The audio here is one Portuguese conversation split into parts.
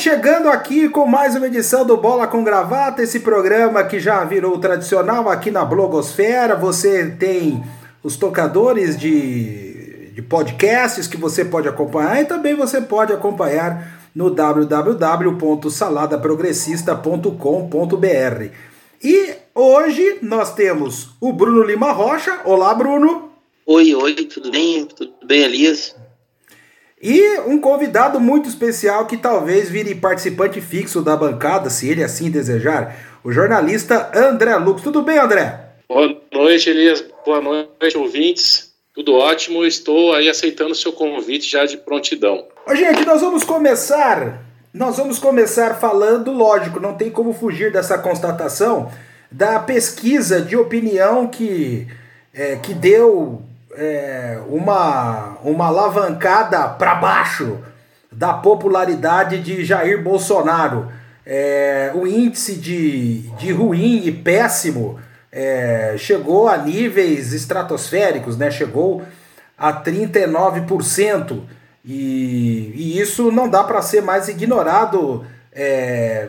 Chegando aqui com mais uma edição do Bola com Gravata, esse programa que já virou tradicional aqui na Blogosfera. Você tem os tocadores de, de podcasts que você pode acompanhar e também você pode acompanhar no www.saladaprogressista.com.br. E hoje nós temos o Bruno Lima Rocha. Olá, Bruno. Oi, oi, tudo bem? Tudo bem, Elias? E um convidado muito especial que talvez vire participante fixo da bancada, se ele assim desejar, o jornalista André Lux. Tudo bem, André? Boa noite, Elias. Boa noite, ouvintes. Tudo ótimo. Estou aí aceitando o seu convite já de prontidão. Ô, gente, nós vamos começar. Nós vamos começar falando, lógico, não tem como fugir dessa constatação da pesquisa de opinião que, é, que deu é, uma, uma alavancada para baixo da popularidade de Jair Bolsonaro. É, o índice de, de ruim e péssimo é, chegou a níveis estratosféricos, né? chegou a 39%. E, e isso não dá para ser mais ignorado, é,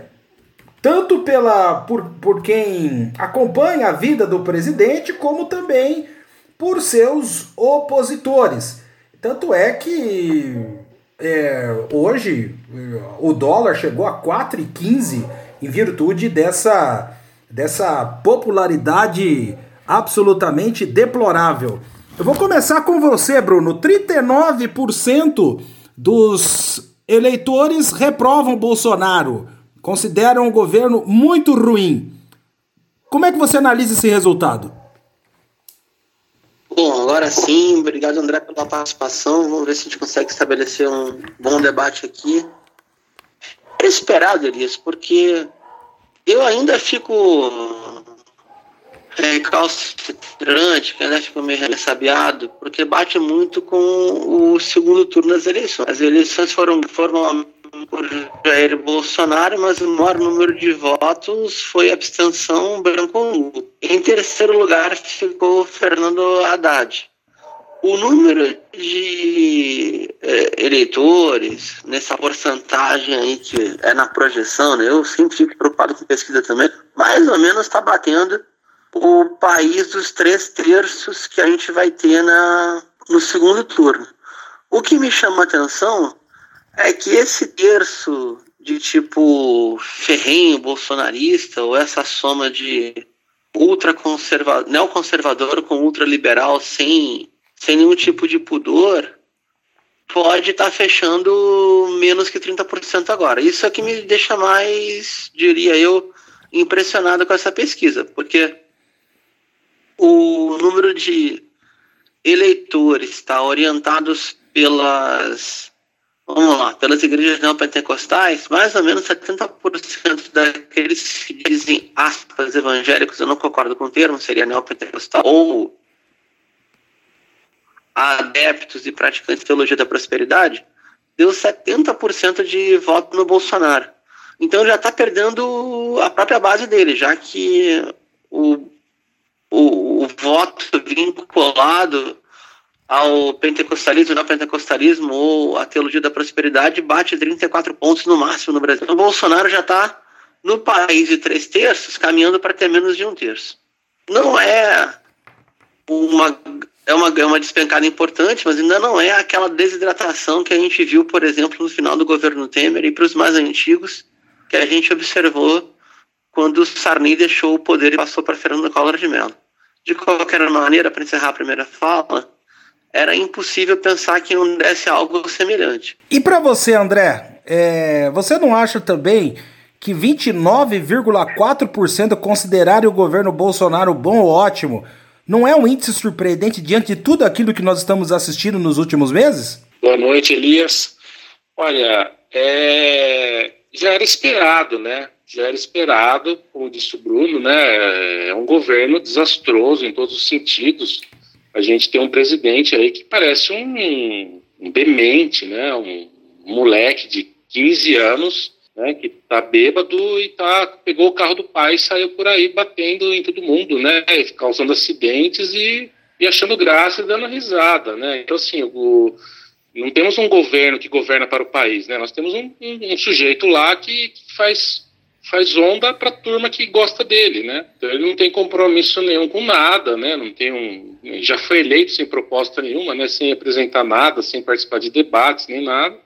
tanto pela, por, por quem acompanha a vida do presidente, como também por seus opositores. Tanto é que é, hoje o dólar chegou a 4,15 em virtude dessa, dessa popularidade absolutamente deplorável. Eu vou começar com você, Bruno. 39% dos eleitores reprovam Bolsonaro, consideram o governo muito ruim. Como é que você analisa esse resultado? Bom, agora sim, obrigado André pela participação. Vamos ver se a gente consegue estabelecer um bom debate aqui. Era esperado, Elias, porque eu ainda fico recalcitrante, que ainda fico meio ressabiado, porque bate muito com o segundo turno das eleições. As eleições foram, foram por Jair Bolsonaro, mas o maior número de votos foi abstenção branco-nulo. Em terceiro lugar ficou Fernando Haddad. O número de é, eleitores nessa porcentagem aí que é na projeção, né? eu sempre fico preocupado com pesquisa também, mais ou menos está batendo o país dos três terços que a gente vai ter na, no segundo turno. O que me chama a atenção é que esse terço de tipo ferrenho bolsonarista, ou essa soma de ultraconservador, neoconservador com ultraliberal sem, sem nenhum tipo de pudor, pode estar tá fechando menos que 30% agora. Isso é que me deixa mais, diria eu, impressionado com essa pesquisa, porque o número de eleitores está orientados pelas vamos lá, pelas igrejas neopentecostais, mais ou menos 70% daqueles que dizem aspas evangélicos, eu não concordo com o termo, seria neopentecostal, ou adeptos e praticantes de teologia da prosperidade, deu 70% de voto no Bolsonaro. Então já está perdendo a própria base dele, já que o, o, o voto vinculado ao pentecostalismo, não pentecostalismo ou a teologia da prosperidade bate 34 pontos no máximo no Brasil. O Bolsonaro já está no país de três terços, caminhando para ter menos de um terço. Não é uma é uma, é uma despencada importante, mas ainda não é aquela desidratação que a gente viu, por exemplo, no final do governo Temer e para os mais antigos, que a gente observou quando o Sarney deixou o poder e passou para Fernando Collor de Mello. De qualquer maneira, para encerrar a primeira fala, era impossível pensar que não desse algo semelhante. E para você, André, é, você não acha também que 29,4% considerarem o governo Bolsonaro bom ou ótimo não é um índice surpreendente diante de tudo aquilo que nós estamos assistindo nos últimos meses? Boa noite, Elias. Olha, é... já era esperado, né? Já era esperado, como disse o Bruno, né? É um governo desastroso em todos os sentidos a gente tem um presidente aí que parece um, um demente, né? Um moleque de 15 anos, né? Que tá bêbado e tá, pegou o carro do pai e saiu por aí batendo em todo mundo, né? Causando acidentes e, e achando graça e dando risada, né? Então, assim, o, não temos um governo que governa para o país, né? Nós temos um, um, um sujeito lá que, que faz faz onda para a turma que gosta dele, né? Então ele não tem compromisso nenhum com nada, né? Não tem um, já foi eleito sem proposta nenhuma, né? Sem apresentar nada, sem participar de debates nem nada.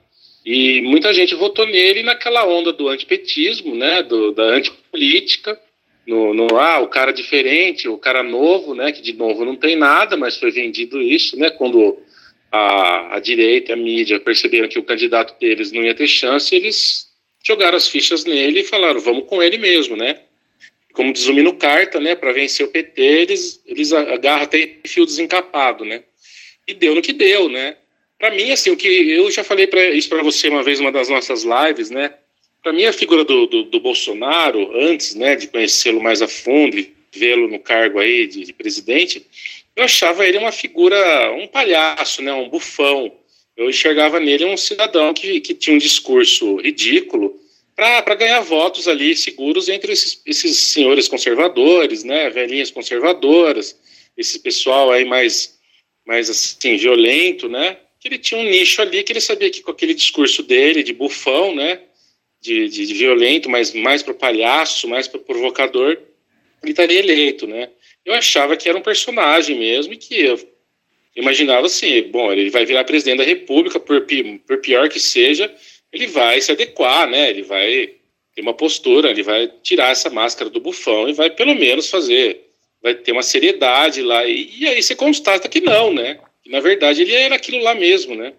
E muita gente votou nele naquela onda do antipetismo, né? Do, da antipolítica, no, no ah, o cara diferente, o cara novo, né? Que de novo não tem nada, mas foi vendido isso, né? Quando a, a direita, a mídia perceberam que o candidato deles não ia ter chance, eles jogaram as fichas nele e falaram, vamos com ele mesmo, né? Como diz o Mino Carta, né, para vencer o PT, eles, eles agarram até fio desencapado, né? E deu no que deu, né? Para mim, assim, o que eu já falei pra, isso para você uma vez, uma das nossas lives, né? Para mim, a figura do, do, do, Bolsonaro, antes, né, de conhecê-lo mais a fundo e vê-lo no cargo aí de, de presidente, eu achava ele uma figura, um palhaço, né, um bufão, eu enxergava nele um cidadão que, que tinha um discurso ridículo para ganhar votos ali seguros entre esses, esses senhores conservadores, né, velhinhas conservadoras, esse pessoal aí mais, mais assim, violento, né, que ele tinha um nicho ali que ele sabia que com aquele discurso dele de bufão, né, de, de, de violento, mas mais para palhaço, mais para provocador, ele estaria eleito, né. Eu achava que era um personagem mesmo e que eu imaginava assim, bom, ele vai virar presidente da República, por, por pior que seja, ele vai se adequar, né? Ele vai ter uma postura, ele vai tirar essa máscara do bufão e vai pelo menos fazer, vai ter uma seriedade lá. E, e aí você constata que não, né? Que, na verdade ele era aquilo lá mesmo, né?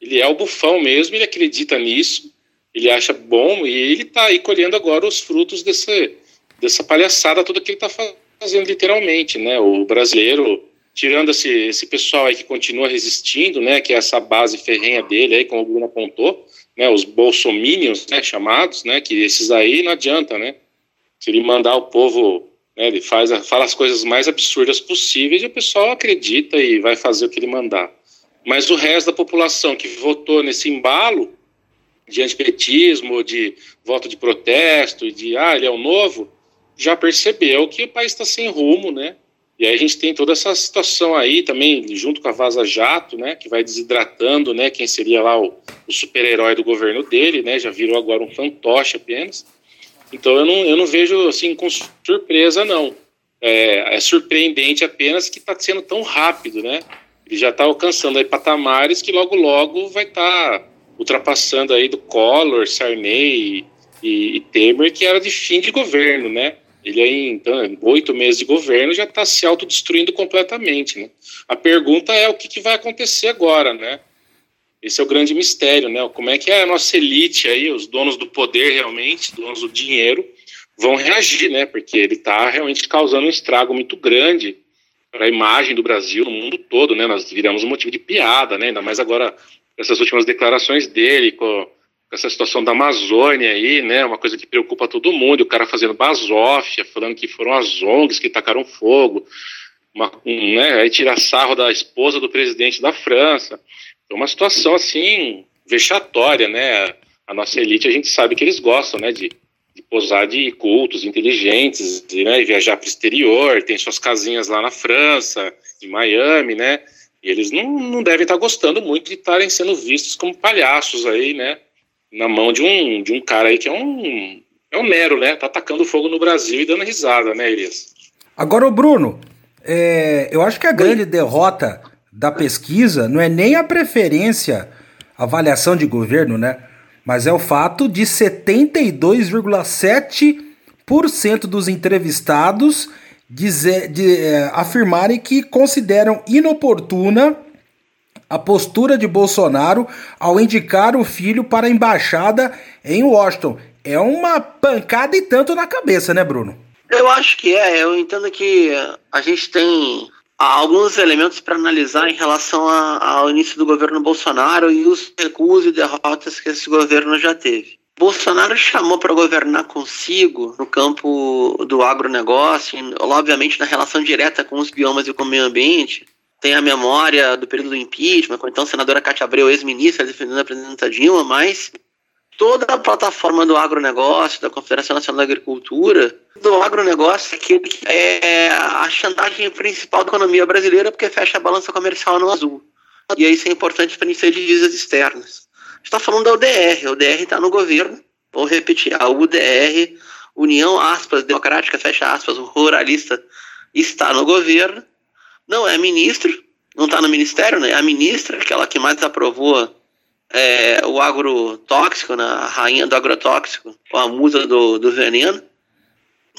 Ele é o bufão mesmo, ele acredita nisso, ele acha bom e ele está aí colhendo agora os frutos desse, dessa palhaçada toda que ele está fazendo literalmente, né? O brasileiro tirando esse, esse pessoal aí que continua resistindo, né, que é essa base ferrenha dele aí, como o Bruno apontou, né, os bolsominions, né, chamados, né, que esses aí não adianta, né, se ele mandar o povo, né, ele faz, fala as coisas mais absurdas possíveis e o pessoal acredita e vai fazer o que ele mandar. Mas o resto da população que votou nesse embalo de antipetismo, de voto de protesto, de, ah, ele é o novo, já percebeu que o país está sem rumo, né, e aí a gente tem toda essa situação aí também, junto com a Vaza Jato, né, que vai desidratando, né, quem seria lá o, o super-herói do governo dele, né, já virou agora um fantoche apenas. Então eu não, eu não vejo assim com surpresa, não. É, é surpreendente apenas que está sendo tão rápido, né? Ele já está alcançando aí patamares que logo logo vai estar tá ultrapassando aí do Collor, Sarney e, e, e Temer, que era de fim de governo, né? Ele aí, então, oito meses de governo já está se autodestruindo completamente. Né? A pergunta é o que, que, vai acontecer agora, né? Esse é o grande mistério, né? Como é que a nossa elite aí, os donos do poder realmente, donos do dinheiro, vão reagir, né? Porque ele está realmente causando um estrago muito grande para a imagem do Brasil no mundo todo, né? Nós viramos um motivo de piada, né? Ainda mais agora essas últimas declarações dele com essa situação da Amazônia aí, né, uma coisa que preocupa todo mundo, o cara fazendo basófia, falando que foram as ONGs que tacaram fogo, uma, um, né, aí tira sarro da esposa do presidente da França, é uma situação assim vexatória, né, a nossa elite a gente sabe que eles gostam, né, de, de posar de cultos inteligentes, de, né, viajar para o exterior, tem suas casinhas lá na França, em Miami, né, e eles não, não devem estar gostando muito de estarem sendo vistos como palhaços aí, né, na mão de um, de um cara aí que é um, é um mero, né? Tá atacando fogo no Brasil e dando risada, né, Elias? Agora, o Bruno, é, eu acho que a grande Oi. derrota da pesquisa não é nem a preferência, avaliação de governo, né? Mas é o fato de 72,7% dos entrevistados dizer, de, é, afirmarem que consideram inoportuna a postura de Bolsonaro ao indicar o filho para a embaixada em Washington. É uma pancada e tanto na cabeça, né, Bruno? Eu acho que é. Eu entendo que a gente tem alguns elementos para analisar em relação a, ao início do governo Bolsonaro e os recuos e derrotas que esse governo já teve. Bolsonaro chamou para governar consigo no campo do agronegócio, obviamente na relação direta com os biomas e com o meio ambiente, tem a memória do período do impeachment, com então a senadora Cátia Abreu, ex-ministra, defendendo a presidenta Dilma, mas toda a plataforma do agronegócio, da Confederação Nacional da Agricultura, do agronegócio, que é a chantagem principal da economia brasileira, porque fecha a balança comercial no azul. e isso é importante para iniciar divisas externas. está falando da UDR, a UDR está no governo, vou repetir, a UDR, União aspas, Democrática, fecha aspas, ruralista, está no governo, não é ministro, não está no ministério, né? A ministra, aquela que mais aprovou é, o agrotóxico, né? a rainha do agrotóxico, a musa do, do veneno,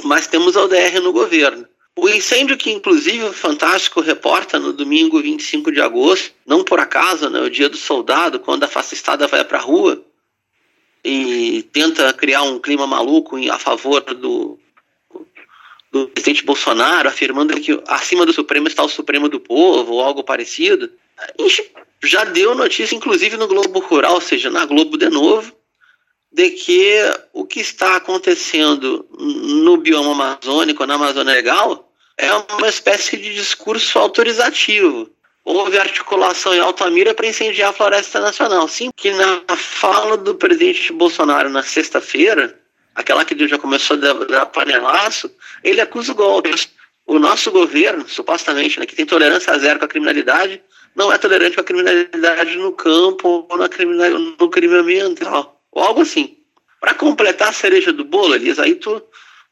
mas temos a UDR no governo. O incêndio que, inclusive, o Fantástico reporta no domingo 25 de agosto, não por acaso, né, o dia do soldado, quando a fascistada vai para a rua e tenta criar um clima maluco a favor do, do presidente Bolsonaro, afirmando que acima do Supremo está o Supremo do Povo, ou algo parecido. A gente já deu notícia, inclusive no Globo Rural, ou seja, na Globo de novo, de que o que está acontecendo no bioma amazônico, na Amazônia Legal, é uma espécie de discurso autorizativo. Houve articulação em Altamira para incendiar a Floresta Nacional. Sim, que na fala do presidente Bolsonaro na sexta-feira, aquela que já começou a dar panelaço, ele acusa o golpe. O nosso governo, supostamente, né, que tem tolerância zero com a criminalidade, não é tolerante com a criminalidade no campo ou na criminalidade, no crime ambiental ou algo assim. Para completar a cereja do bolo, Elias, aí tu,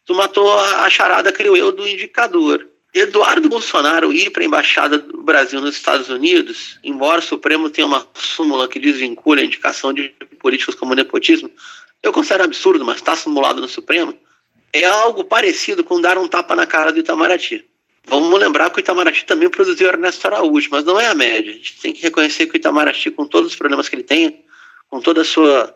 tu matou a, a charada, creio eu, do indicador. Eduardo Bolsonaro ir para a Embaixada do Brasil nos Estados Unidos, embora o Supremo tenha uma súmula que desvincule a indicação de políticos como nepotismo, eu considero absurdo, mas está simulado no Supremo, é algo parecido com dar um tapa na cara do Itamaraty. Vamos lembrar que o Itamaraty também produziu Ernesto Araújo, mas não é a média. A gente tem que reconhecer que o Itamaraty, com todos os problemas que ele tem, com toda a sua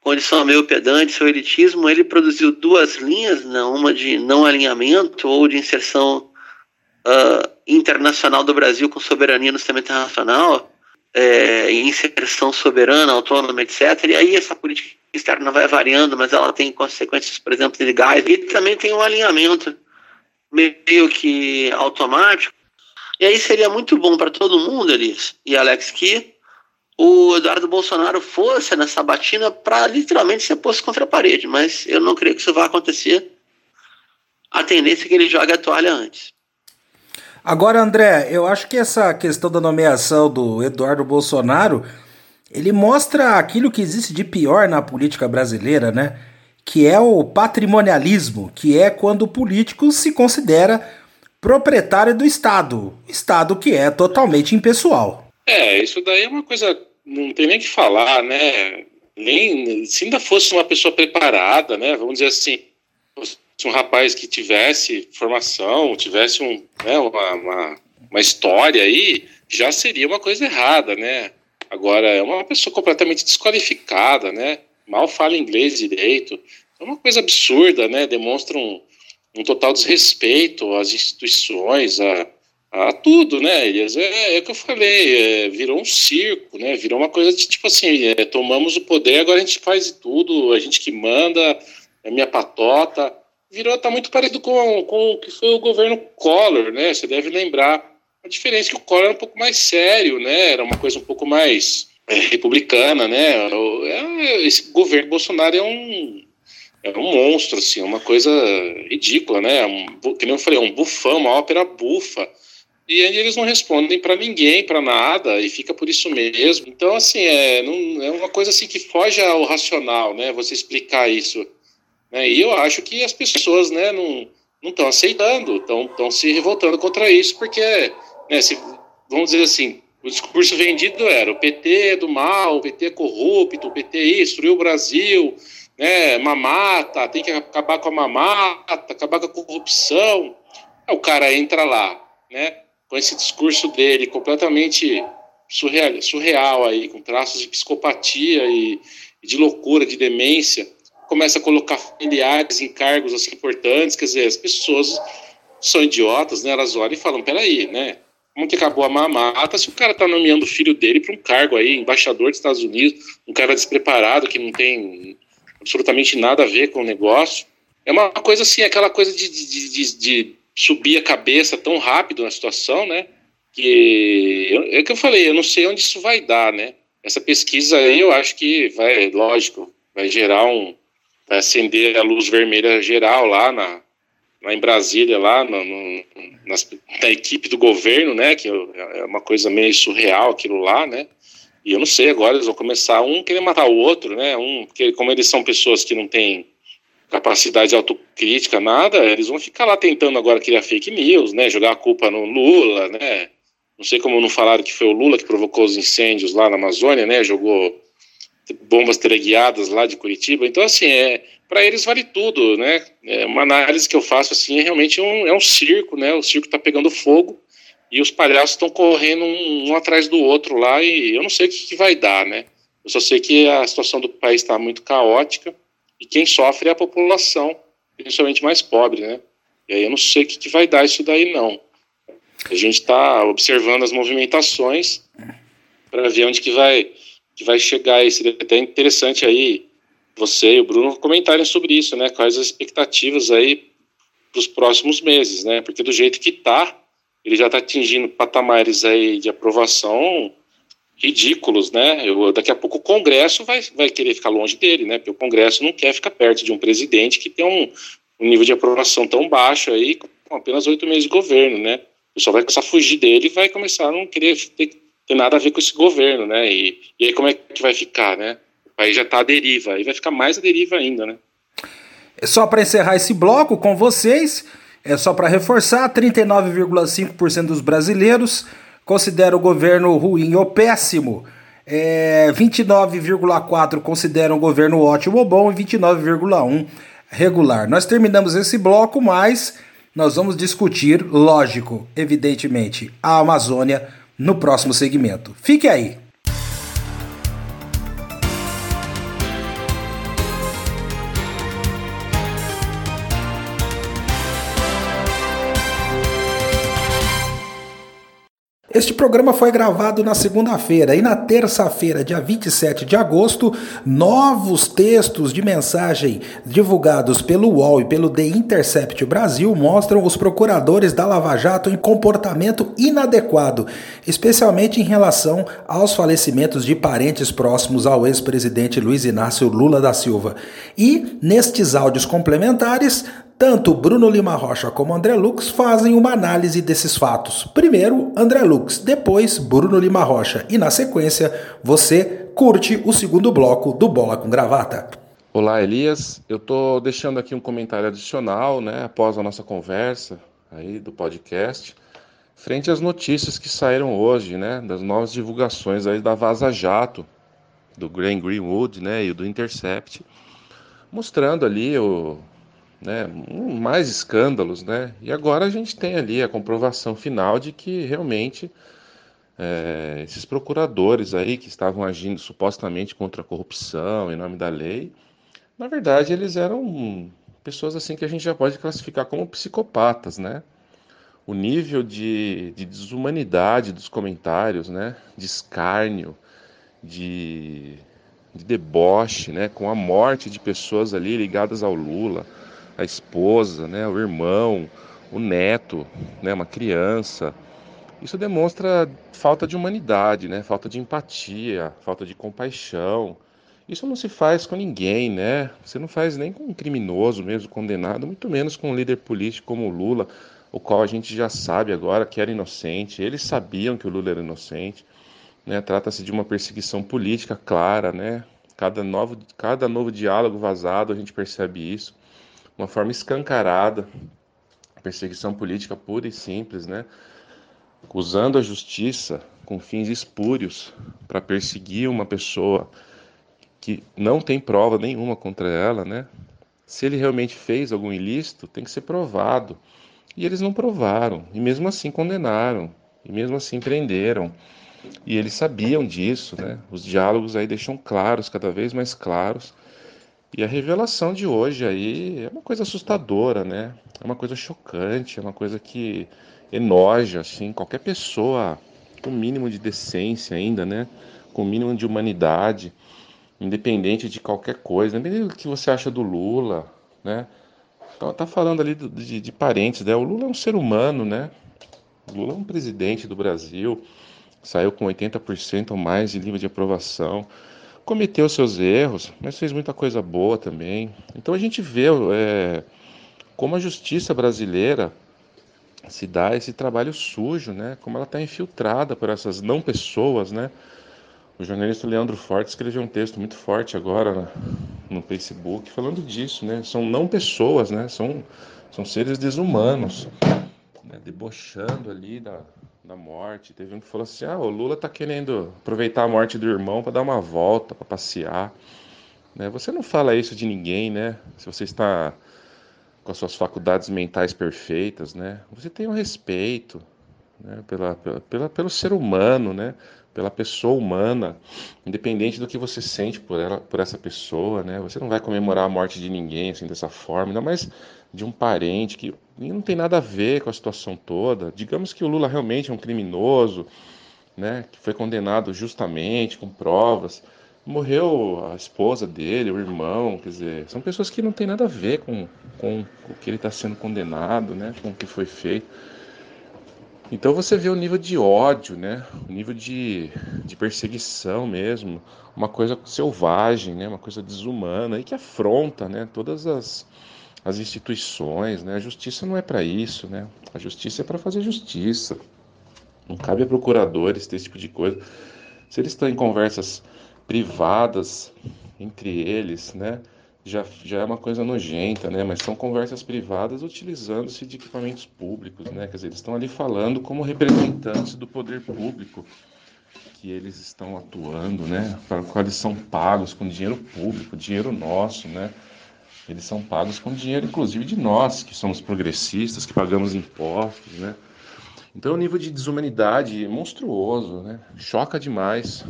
condição meio pedante, seu elitismo, ele produziu duas linhas, né, uma de não alinhamento ou de inserção uh, internacional do Brasil com soberania no sistema internacional, é, inserção soberana, autônoma, etc. E aí essa política externa vai variando, mas ela tem consequências, por exemplo, legais. E também tem um alinhamento meio que automático. E aí seria muito bom para todo mundo, Elias e Alex, que o Eduardo Bolsonaro fosse nessa sabatina para literalmente ser posto contra a parede, mas eu não creio que isso vá acontecer. A tendência é que ele jogue a toalha antes. Agora, André, eu acho que essa questão da nomeação do Eduardo Bolsonaro, ele mostra aquilo que existe de pior na política brasileira, né? Que é o patrimonialismo, que é quando o político se considera proprietário do Estado, Estado que é totalmente impessoal. É, isso daí é uma coisa, não tem nem que falar, né? Nem, se ainda fosse uma pessoa preparada, né? Vamos dizer assim, se um rapaz que tivesse formação, tivesse um, né, uma, uma, uma história aí, já seria uma coisa errada, né? Agora, é uma pessoa completamente desqualificada, né? Mal fala inglês direito. É uma coisa absurda, né? Demonstra um, um total desrespeito às instituições, a, a tudo, né, Elias? É, é o que eu falei, é, virou um circo, né? Virou uma coisa de tipo assim, é, tomamos o poder, agora a gente faz tudo, a gente que manda, é minha patota. Virou, tá muito parecido com, com o que foi o governo Collor, né? Você deve lembrar. A diferença é que o Collor era um pouco mais sério, né? Era uma coisa um pouco mais é, republicana, né? É, esse governo Bolsonaro é um é um monstro, assim, uma coisa ridícula, né? Que nem eu falei, é um bufão, uma ópera bufa e eles não respondem para ninguém, para nada, e fica por isso mesmo. Então, assim, é, não, é uma coisa assim que foge ao racional, né? Você explicar isso. Né? E eu acho que as pessoas, né, não estão aceitando, estão se revoltando contra isso, porque, né, se, vamos dizer assim, o discurso vendido era o PT é do mal, o PT é corrupto, o PT é destruiu o Brasil, né, mamata, tem que acabar com a mamata, acabar com a corrupção. o cara entra lá, né, com esse discurso dele completamente surreal, surreal aí, com traços de psicopatia e, e de loucura, de demência, começa a colocar familiares em cargos assim importantes, quer dizer, as pessoas são idiotas, né? Elas olham e falam, peraí, né? Como que acabou a mamata se o cara tá nomeando o filho dele para um cargo aí, embaixador dos Estados Unidos, um cara despreparado que não tem absolutamente nada a ver com o negócio. É uma coisa assim, aquela coisa de, de, de, de subir a cabeça tão rápido na situação, né? Que é o que eu falei, eu não sei onde isso vai dar, né? Essa pesquisa aí eu acho que vai, lógico, vai gerar um, vai acender a luz vermelha geral lá na, lá em Brasília, lá no, no, nas, na equipe do governo, né? Que é uma coisa meio surreal aquilo lá, né? E eu não sei agora, eles vão começar um querer matar o outro, né? Um, porque como eles são pessoas que não têm capacidade de autocrítica, nada, eles vão ficar lá tentando agora criar fake news, né? Jogar a culpa no Lula, né? Não sei como não falaram que foi o Lula que provocou os incêndios lá na Amazônia, né? Jogou bombas teleguiadas lá de Curitiba. Então, assim, é, para eles vale tudo, né? É uma análise que eu faço, assim, é realmente um, é um circo, né? O circo está pegando fogo e os palhaços estão correndo um, um, atrás do outro lá e eu não sei o que, que vai dar, né? Eu só sei que a situação do país está muito caótica e quem sofre é a população, principalmente mais pobre, né? E aí eu não sei o que, que vai dar isso daí, não. A gente está observando as movimentações para ver onde que vai que vai chegar. E seria até interessante aí você e o Bruno comentarem sobre isso, né? Quais as expectativas aí para os próximos meses, né? Porque do jeito que está, ele já está atingindo patamares aí de aprovação ridículos, né? Eu, daqui a pouco o Congresso vai, vai querer ficar longe dele, né? Porque o Congresso não quer ficar perto de um presidente que tem um, um nível de aprovação tão baixo aí, com apenas oito meses de governo, né? O pessoal vai começar a fugir dele e vai começar a não querer ter, ter nada a ver com esse governo, né? E, e aí como é que vai ficar, né? País já está à deriva, e vai ficar mais à deriva ainda, né? É só para encerrar esse bloco com vocês, é só para reforçar, 39,5% dos brasileiros consideram o governo ruim ou péssimo. É, 29,4% consideram o governo ótimo ou bom e 29,1% regular. Nós terminamos esse bloco, mas nós vamos discutir, lógico, evidentemente, a Amazônia no próximo segmento. Fique aí! Este programa foi gravado na segunda-feira e na terça-feira, dia 27 de agosto, novos textos de mensagem divulgados pelo UOL e pelo The Intercept Brasil mostram os procuradores da Lava Jato em comportamento inadequado, especialmente em relação aos falecimentos de parentes próximos ao ex-presidente Luiz Inácio Lula da Silva. E nestes áudios complementares, tanto Bruno Lima Rocha como André Lux fazem uma análise desses fatos. Primeiro, André Lux, depois Bruno Lima Rocha e na sequência você curte o segundo bloco do Bola com Gravata. Olá, Elias. Eu estou deixando aqui um comentário adicional, né, após a nossa conversa aí do podcast, frente às notícias que saíram hoje, né, das novas divulgações aí da Vaza Jato, do Graham Greenwood, né, e do Intercept, mostrando ali o né, mais escândalos, né? E agora a gente tem ali a comprovação final de que realmente é, esses procuradores aí que estavam agindo supostamente contra a corrupção em nome da lei, na verdade eles eram pessoas assim que a gente já pode classificar como psicopatas, né? O nível de, de desumanidade dos comentários, né? De escárnio, de, de deboche, né? Com a morte de pessoas ali ligadas ao Lula a esposa, né, o irmão, o neto, né, uma criança. Isso demonstra falta de humanidade, né, falta de empatia, falta de compaixão. Isso não se faz com ninguém, né? Você não faz nem com um criminoso mesmo condenado, muito menos com um líder político como o Lula, o qual a gente já sabe agora que era inocente. Eles sabiam que o Lula era inocente. Né? Trata-se de uma perseguição política clara, né? Cada novo, cada novo diálogo vazado a gente percebe isso uma forma escancarada, perseguição política pura e simples, né? Usando a justiça com fins espúrios para perseguir uma pessoa que não tem prova nenhuma contra ela, né? Se ele realmente fez algum ilícito, tem que ser provado. E eles não provaram, e mesmo assim condenaram, e mesmo assim prenderam. E eles sabiam disso, né? Os diálogos aí deixam claros, cada vez mais claros, e a revelação de hoje aí é uma coisa assustadora, né? É uma coisa chocante, é uma coisa que enoja, assim, qualquer pessoa com o mínimo de decência ainda, né? Com o mínimo de humanidade, independente de qualquer coisa, independente do que você acha do Lula, né? Então, tá falando ali de, de parentes, né? O Lula é um ser humano, né? O Lula é um presidente do Brasil, saiu com 80% ou mais de nível de aprovação cometeu seus erros, mas fez muita coisa boa também. Então a gente vê é, como a justiça brasileira se dá esse trabalho sujo, né? Como ela está infiltrada por essas não pessoas, né? O jornalista Leandro Forte escreveu um texto muito forte agora no Facebook falando disso, né? São não pessoas, né? São, são seres desumanos, né? debochando ali da, da morte. Teve um que falou assim: ah, o Lula está querendo aproveitar a morte do irmão para dar uma volta, para passear. Né? Você não fala isso de ninguém, né? Se você está com as suas faculdades mentais perfeitas, né? Você tem um respeito né? pela, pela, pela, pelo ser humano, né? Pela pessoa humana, independente do que você sente por ela, por essa pessoa, né? Você não vai comemorar a morte de ninguém assim dessa forma, ainda mais de um parente que não tem nada a ver com a situação toda. Digamos que o Lula realmente é um criminoso, né? Que foi condenado justamente com provas morreu a esposa dele, o irmão, quer dizer, são pessoas que não tem nada a ver com, com o que ele está sendo condenado, né, com o que foi feito. Então você vê o nível de ódio, né, o nível de, de perseguição mesmo, uma coisa selvagem, né, uma coisa desumana e que afronta, né, todas as, as instituições, né, a justiça não é para isso, né, a justiça é para fazer justiça. Não cabe a procuradores ter esse tipo de coisa. Se eles estão em conversas privadas entre eles, né? Já, já é uma coisa nojenta, né? Mas são conversas privadas utilizando-se de equipamentos públicos, né? Quer dizer, eles estão ali falando como representantes do poder público que eles estão atuando, né? Para o qual eles são pagos com dinheiro público, dinheiro nosso, né? Eles são pagos com dinheiro, inclusive, de nós, que somos progressistas, que pagamos impostos, né? Então, o nível de desumanidade é monstruoso, né? Choca demais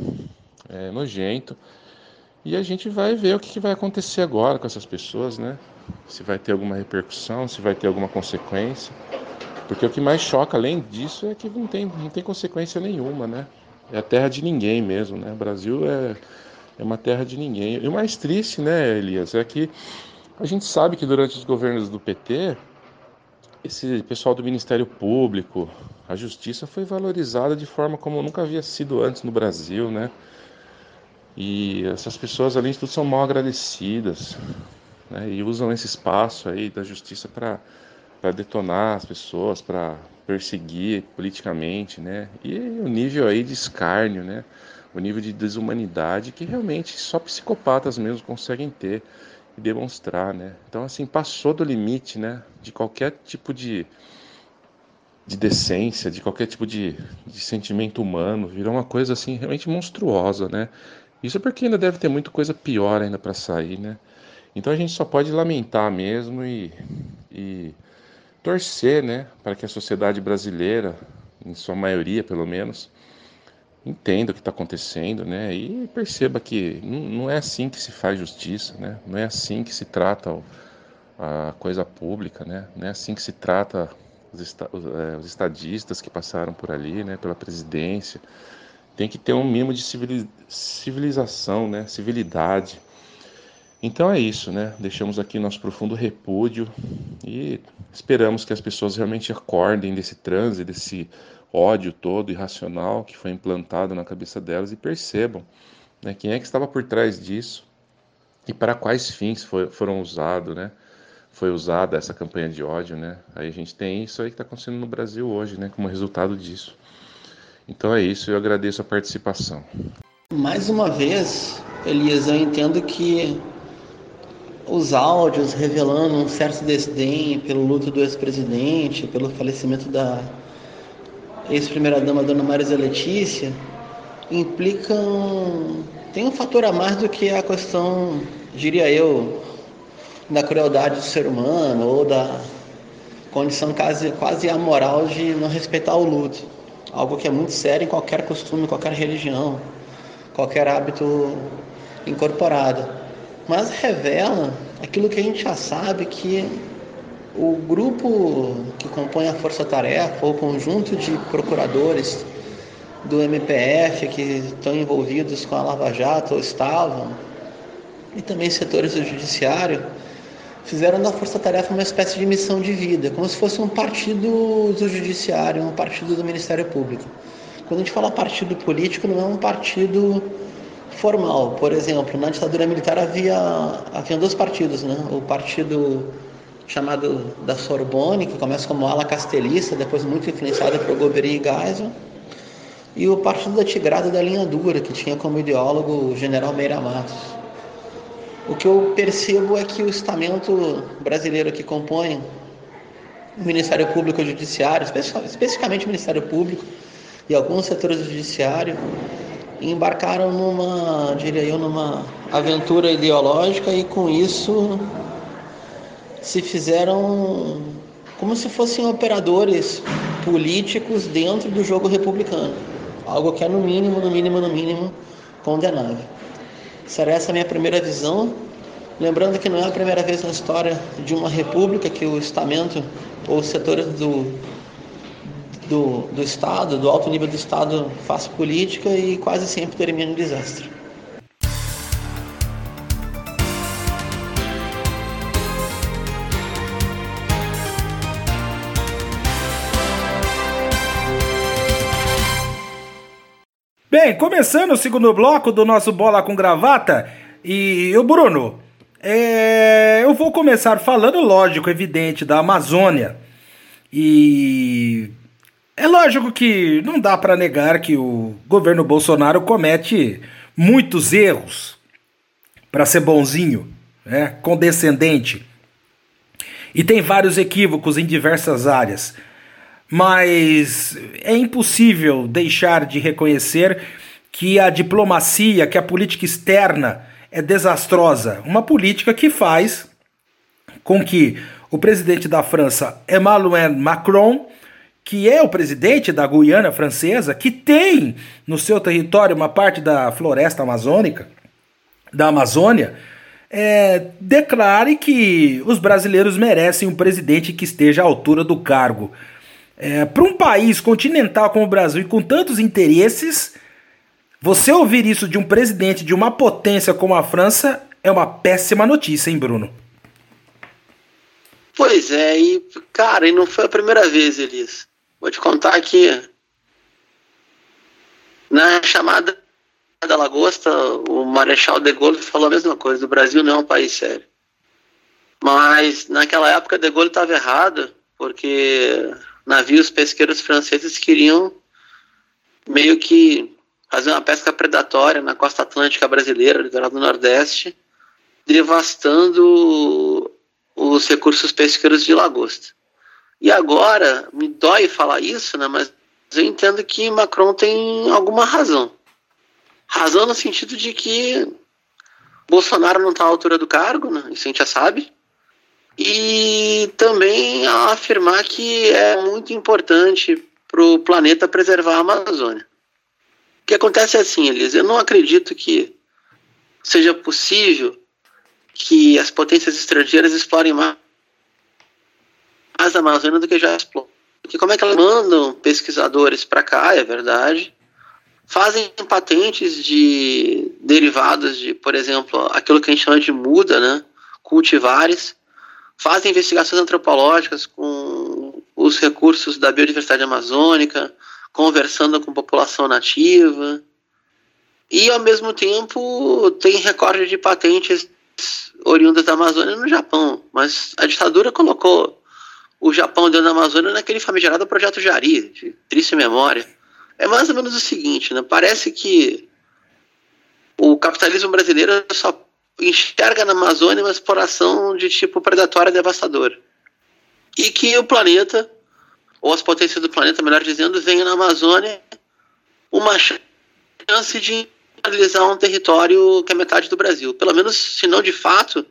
é nojento. E a gente vai ver o que, vai acontecer agora com essas pessoas, né? Se vai ter alguma repercussão, se vai ter alguma consequência. Porque o que mais choca, além disso, é que não tem, não tem consequência nenhuma, né? É a terra de ninguém mesmo, né? O Brasil é, é uma terra de ninguém. E o mais triste, né, Elias, é que a gente sabe que durante os governos do PT, esse pessoal do Ministério Público, a justiça foi valorizada de forma como nunca havia sido antes no Brasil, né? E essas pessoas, além de tudo, são mal agradecidas né? e usam esse espaço aí da justiça para detonar as pessoas, para perseguir politicamente, né? E o nível aí de escárnio, né? O nível de desumanidade que realmente só psicopatas mesmo conseguem ter e demonstrar, né? Então, assim, passou do limite, né? De qualquer tipo de, de decência, de qualquer tipo de, de sentimento humano, virou uma coisa, assim, realmente monstruosa, né? Isso porque ainda deve ter muita coisa pior ainda para sair, né? Então a gente só pode lamentar mesmo e, e torcer, né, para que a sociedade brasileira, em sua maioria pelo menos, entenda o que está acontecendo, né, e perceba que não, é assim que se faz justiça, né, não é assim que se trata a coisa pública, né, não é assim que se trata os, é, os estadistas que passaram por ali, né, pela presidência tem que ter um mínimo de civilização, né? Civilidade. Então é isso, né? Deixamos aqui nosso profundo repúdio e esperamos que as pessoas realmente acordem desse transe, desse ódio todo irracional que foi implantado na cabeça delas e percebam né, quem é que estava por trás disso e para quais fins foi, foram usados, né? Foi usada essa campanha de ódio, né? Aí a gente tem isso aí que está acontecendo no Brasil hoje, né? Como resultado disso. Então é isso, eu agradeço a participação. Mais uma vez, Elias, eu entendo que os áudios revelando um certo desdém pelo luto do ex-presidente, pelo falecimento da ex-primeira-dama Dona Marisa Letícia, implicam. tem um fator a mais do que a questão, diria eu, da crueldade do ser humano ou da condição quase, quase amoral de não respeitar o luto algo que é muito sério em qualquer costume, qualquer religião, qualquer hábito incorporado. Mas revela aquilo que a gente já sabe que o grupo que compõe a força-tarefa, ou o conjunto de procuradores do MPF que estão envolvidos com a Lava Jato ou estavam, e também setores do judiciário, fizeram da Força Tarefa uma espécie de missão de vida, como se fosse um partido do Judiciário, um partido do Ministério Público. Quando a gente fala partido político, não é um partido formal. Por exemplo, na ditadura militar havia, havia dois partidos, né? o Partido chamado da Sorbonne, que começa como ala castelista, depois muito influenciada por Gobery e Geisel, e o Partido da Tigrada da Linha Dura, que tinha como ideólogo o general Meira Matos. O que eu percebo é que o estamento brasileiro que compõe o Ministério Público e o Judiciário, especificamente o Ministério Público e alguns setores do Judiciário, embarcaram numa, diria eu, numa aventura ideológica e com isso se fizeram como se fossem operadores políticos dentro do jogo republicano. Algo que é no mínimo, no mínimo, no mínimo condenável. Será essa a minha primeira visão. Lembrando que não é a primeira vez na história de uma república que o estamento ou setores do, do, do Estado, do alto nível do Estado, faz política e quase sempre termina em desastre. Bem, começando o segundo bloco do nosso Bola com Gravata, e o Bruno, é, eu vou começar falando, lógico, evidente, da Amazônia. E é lógico que não dá para negar que o governo Bolsonaro comete muitos erros para ser bonzinho, né, condescendente. E tem vários equívocos em diversas áreas mas é impossível deixar de reconhecer que a diplomacia, que a política externa é desastrosa. Uma política que faz com que o presidente da França, Emmanuel Macron, que é o presidente da Guiana Francesa, que tem no seu território uma parte da floresta amazônica, da Amazônia, é, declare que os brasileiros merecem um presidente que esteja à altura do cargo. É, Para um país continental como o Brasil e com tantos interesses, você ouvir isso de um presidente de uma potência como a França é uma péssima notícia, hein, Bruno? Pois é, e cara, e não foi a primeira vez, Elias. Vou te contar que na chamada da Lagosta, o Marechal de Gaulle falou a mesma coisa: o Brasil não é um país sério. Mas naquela época, de Gaulle estava errado, porque navios pesqueiros franceses queriam meio que fazer uma pesca predatória na costa atlântica brasileira, litoral do Nordeste, devastando os recursos pesqueiros de lagosta. E agora, me dói falar isso, né, mas eu entendo que Macron tem alguma razão. Razão no sentido de que Bolsonaro não está à altura do cargo, né, isso a gente já sabe e também afirmar que é muito importante para o planeta preservar a Amazônia. O que acontece é assim, Elisa, eu não acredito que seja possível que as potências estrangeiras explorem mais a Amazônia do que já exploram. Porque como é que elas mandam pesquisadores para cá, é verdade, fazem patentes de derivados de, por exemplo, aquilo que a gente chama de muda, né, cultivares, fazem investigações antropológicas com os recursos da biodiversidade amazônica, conversando com população nativa, e ao mesmo tempo tem recorde de patentes oriundas da Amazônia no Japão, mas a ditadura colocou o Japão dentro da Amazônia naquele famigerado projeto Jari, de triste memória. É mais ou menos o seguinte, né? Parece que o capitalismo brasileiro só enxerga na Amazônia uma exploração de tipo predatória devastadora. E que o planeta, ou as potências do planeta, melhor dizendo, venha na Amazônia uma chance de realizar um território que é metade do Brasil. Pelo menos, se não de fato,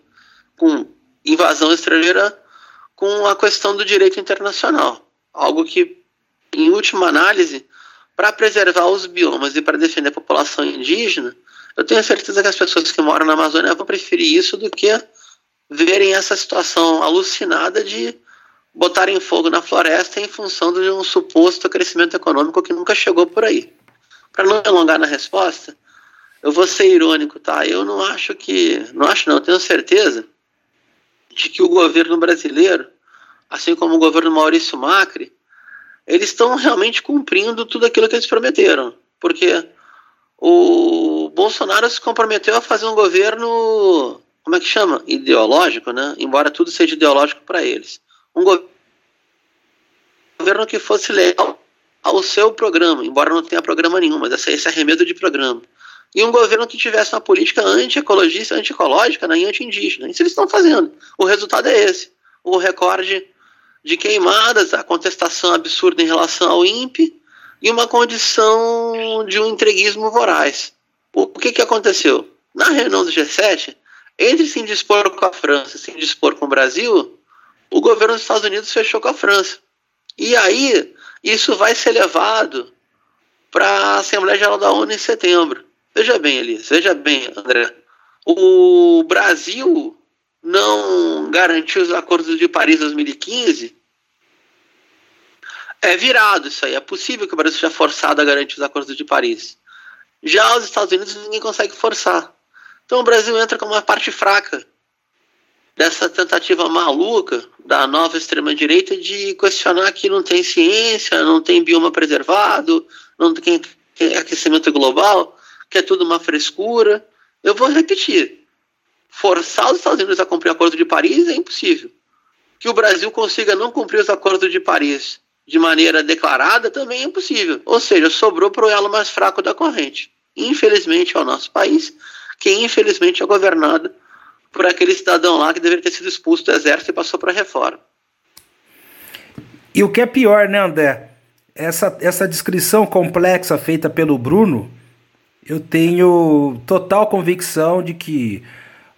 com invasão estrangeira, com a questão do direito internacional. Algo que, em última análise, para preservar os biomas e para defender a população indígena, eu tenho certeza que as pessoas que moram na Amazônia vão preferir isso do que verem essa situação alucinada de botarem fogo na floresta em função de um suposto crescimento econômico que nunca chegou por aí. Para não alongar na resposta, eu vou ser irônico, tá? Eu não acho que, não acho não, tenho certeza de que o governo brasileiro, assim como o governo Maurício Macri, eles estão realmente cumprindo tudo aquilo que eles prometeram, porque o Bolsonaro se comprometeu a fazer um governo, como é que chama? Ideológico, né? Embora tudo seja ideológico para eles. Um governo que fosse leal ao seu programa, embora não tenha programa nenhum, mas esse arremedo de programa. E um governo que tivesse uma política anti-ecologista, anti-ecológica né, e anti-indígena. Isso eles estão fazendo. O resultado é esse. O recorde de queimadas, a contestação absurda em relação ao INPE e uma condição de um entreguismo voraz. O que, que aconteceu? Na reunião do G7, entre se indispor com a França e se indispor com o Brasil, o governo dos Estados Unidos fechou com a França. E aí, isso vai ser levado para a Assembleia Geral da ONU em setembro. Veja bem, Elias, veja bem, André. O Brasil não garantiu os acordos de Paris 2015. É virado isso aí. É possível que o Brasil seja forçado a garantir os acordos de Paris. Já os Estados Unidos ninguém consegue forçar. Então o Brasil entra como uma parte fraca dessa tentativa maluca da nova extrema-direita de questionar que não tem ciência, não tem bioma preservado, não tem aquecimento global, que é tudo uma frescura. Eu vou repetir. Forçar os Estados Unidos a cumprir o Acordo de Paris é impossível. Que o Brasil consiga não cumprir os Acordos de Paris de maneira declarada também é impossível. Ou seja, sobrou para o elo mais fraco da corrente. Infelizmente é o nosso país, que infelizmente é governado por aquele cidadão lá que deveria ter sido expulso do exército e passou para a reforma. E o que é pior, né, André? Essa, essa descrição complexa feita pelo Bruno, eu tenho total convicção de que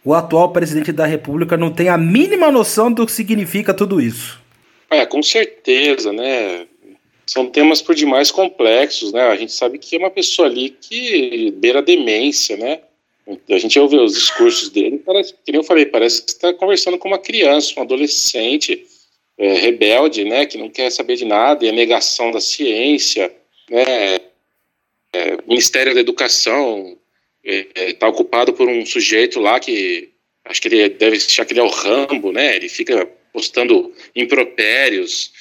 o atual presidente da República não tem a mínima noção do que significa tudo isso. É, com certeza, né? São temas por demais complexos, né? A gente sabe que é uma pessoa ali que beira demência, né? A gente ouve os discursos dele, parece, que eu falei, parece que está conversando com uma criança, um adolescente é, rebelde, né, que não quer saber de nada, e a negação da ciência, né, é, Ministério da Educação está é, é tá ocupado por um sujeito lá que acho que ele deve achar que ele é o Rambo, né, ele fica postando impropérios,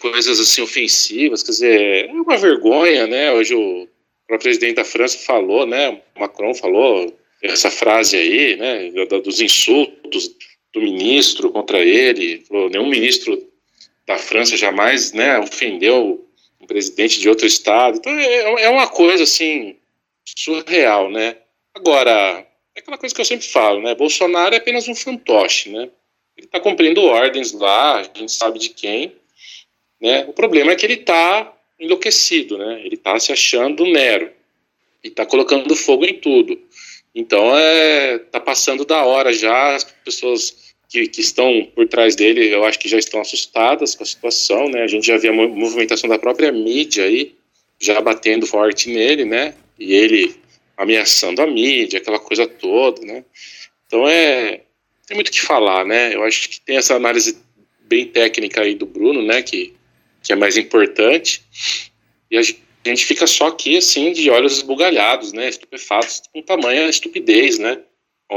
coisas assim ofensivas, quer dizer, é uma vergonha, né, hoje o, o presidente da França falou, né, Macron falou, essa frase aí, né, dos insultos do ministro contra ele, falou, nenhum ministro da França jamais, né, ofendeu um presidente de outro estado. Então é, é uma coisa assim surreal, né? Agora é aquela coisa que eu sempre falo, né? Bolsonaro é apenas um fantoche, né? Ele está cumprindo ordens lá, a gente sabe de quem, né? O problema é que ele está enlouquecido, né? Ele está se achando Nero e está colocando fogo em tudo. Então, é, tá passando da hora já, as pessoas que, que, estão por trás dele, eu acho que já estão assustadas com a situação, né? A gente já vê a movimentação da própria mídia aí, já batendo forte nele, né? E ele ameaçando a mídia, aquela coisa toda, né? Então, é, tem muito o que falar, né? Eu acho que tem essa análise bem técnica aí do Bruno, né? Que, que é mais importante. E a gente fica só aqui, assim, de olhos esbugalhados, né, estupefatos com tamanha estupidez, né.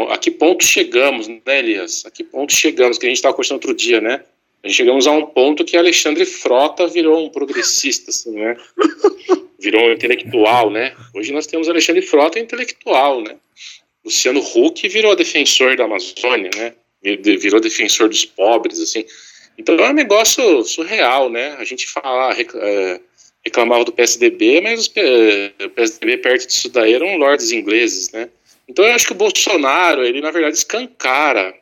A que ponto chegamos, né, Elias? A que ponto chegamos, que a gente estava conversando outro dia, né? A gente chegamos a um ponto que Alexandre Frota virou um progressista, assim, né? Virou um intelectual, né? Hoje nós temos Alexandre Frota intelectual, né? Luciano Huck virou defensor da Amazônia, né? Virou defensor dos pobres, assim. Então é um negócio surreal, né? A gente fala, é, reclamava do PSDB, mas o PSDB perto disso daí eram lords ingleses, né? Então eu acho que o Bolsonaro, ele na verdade escancara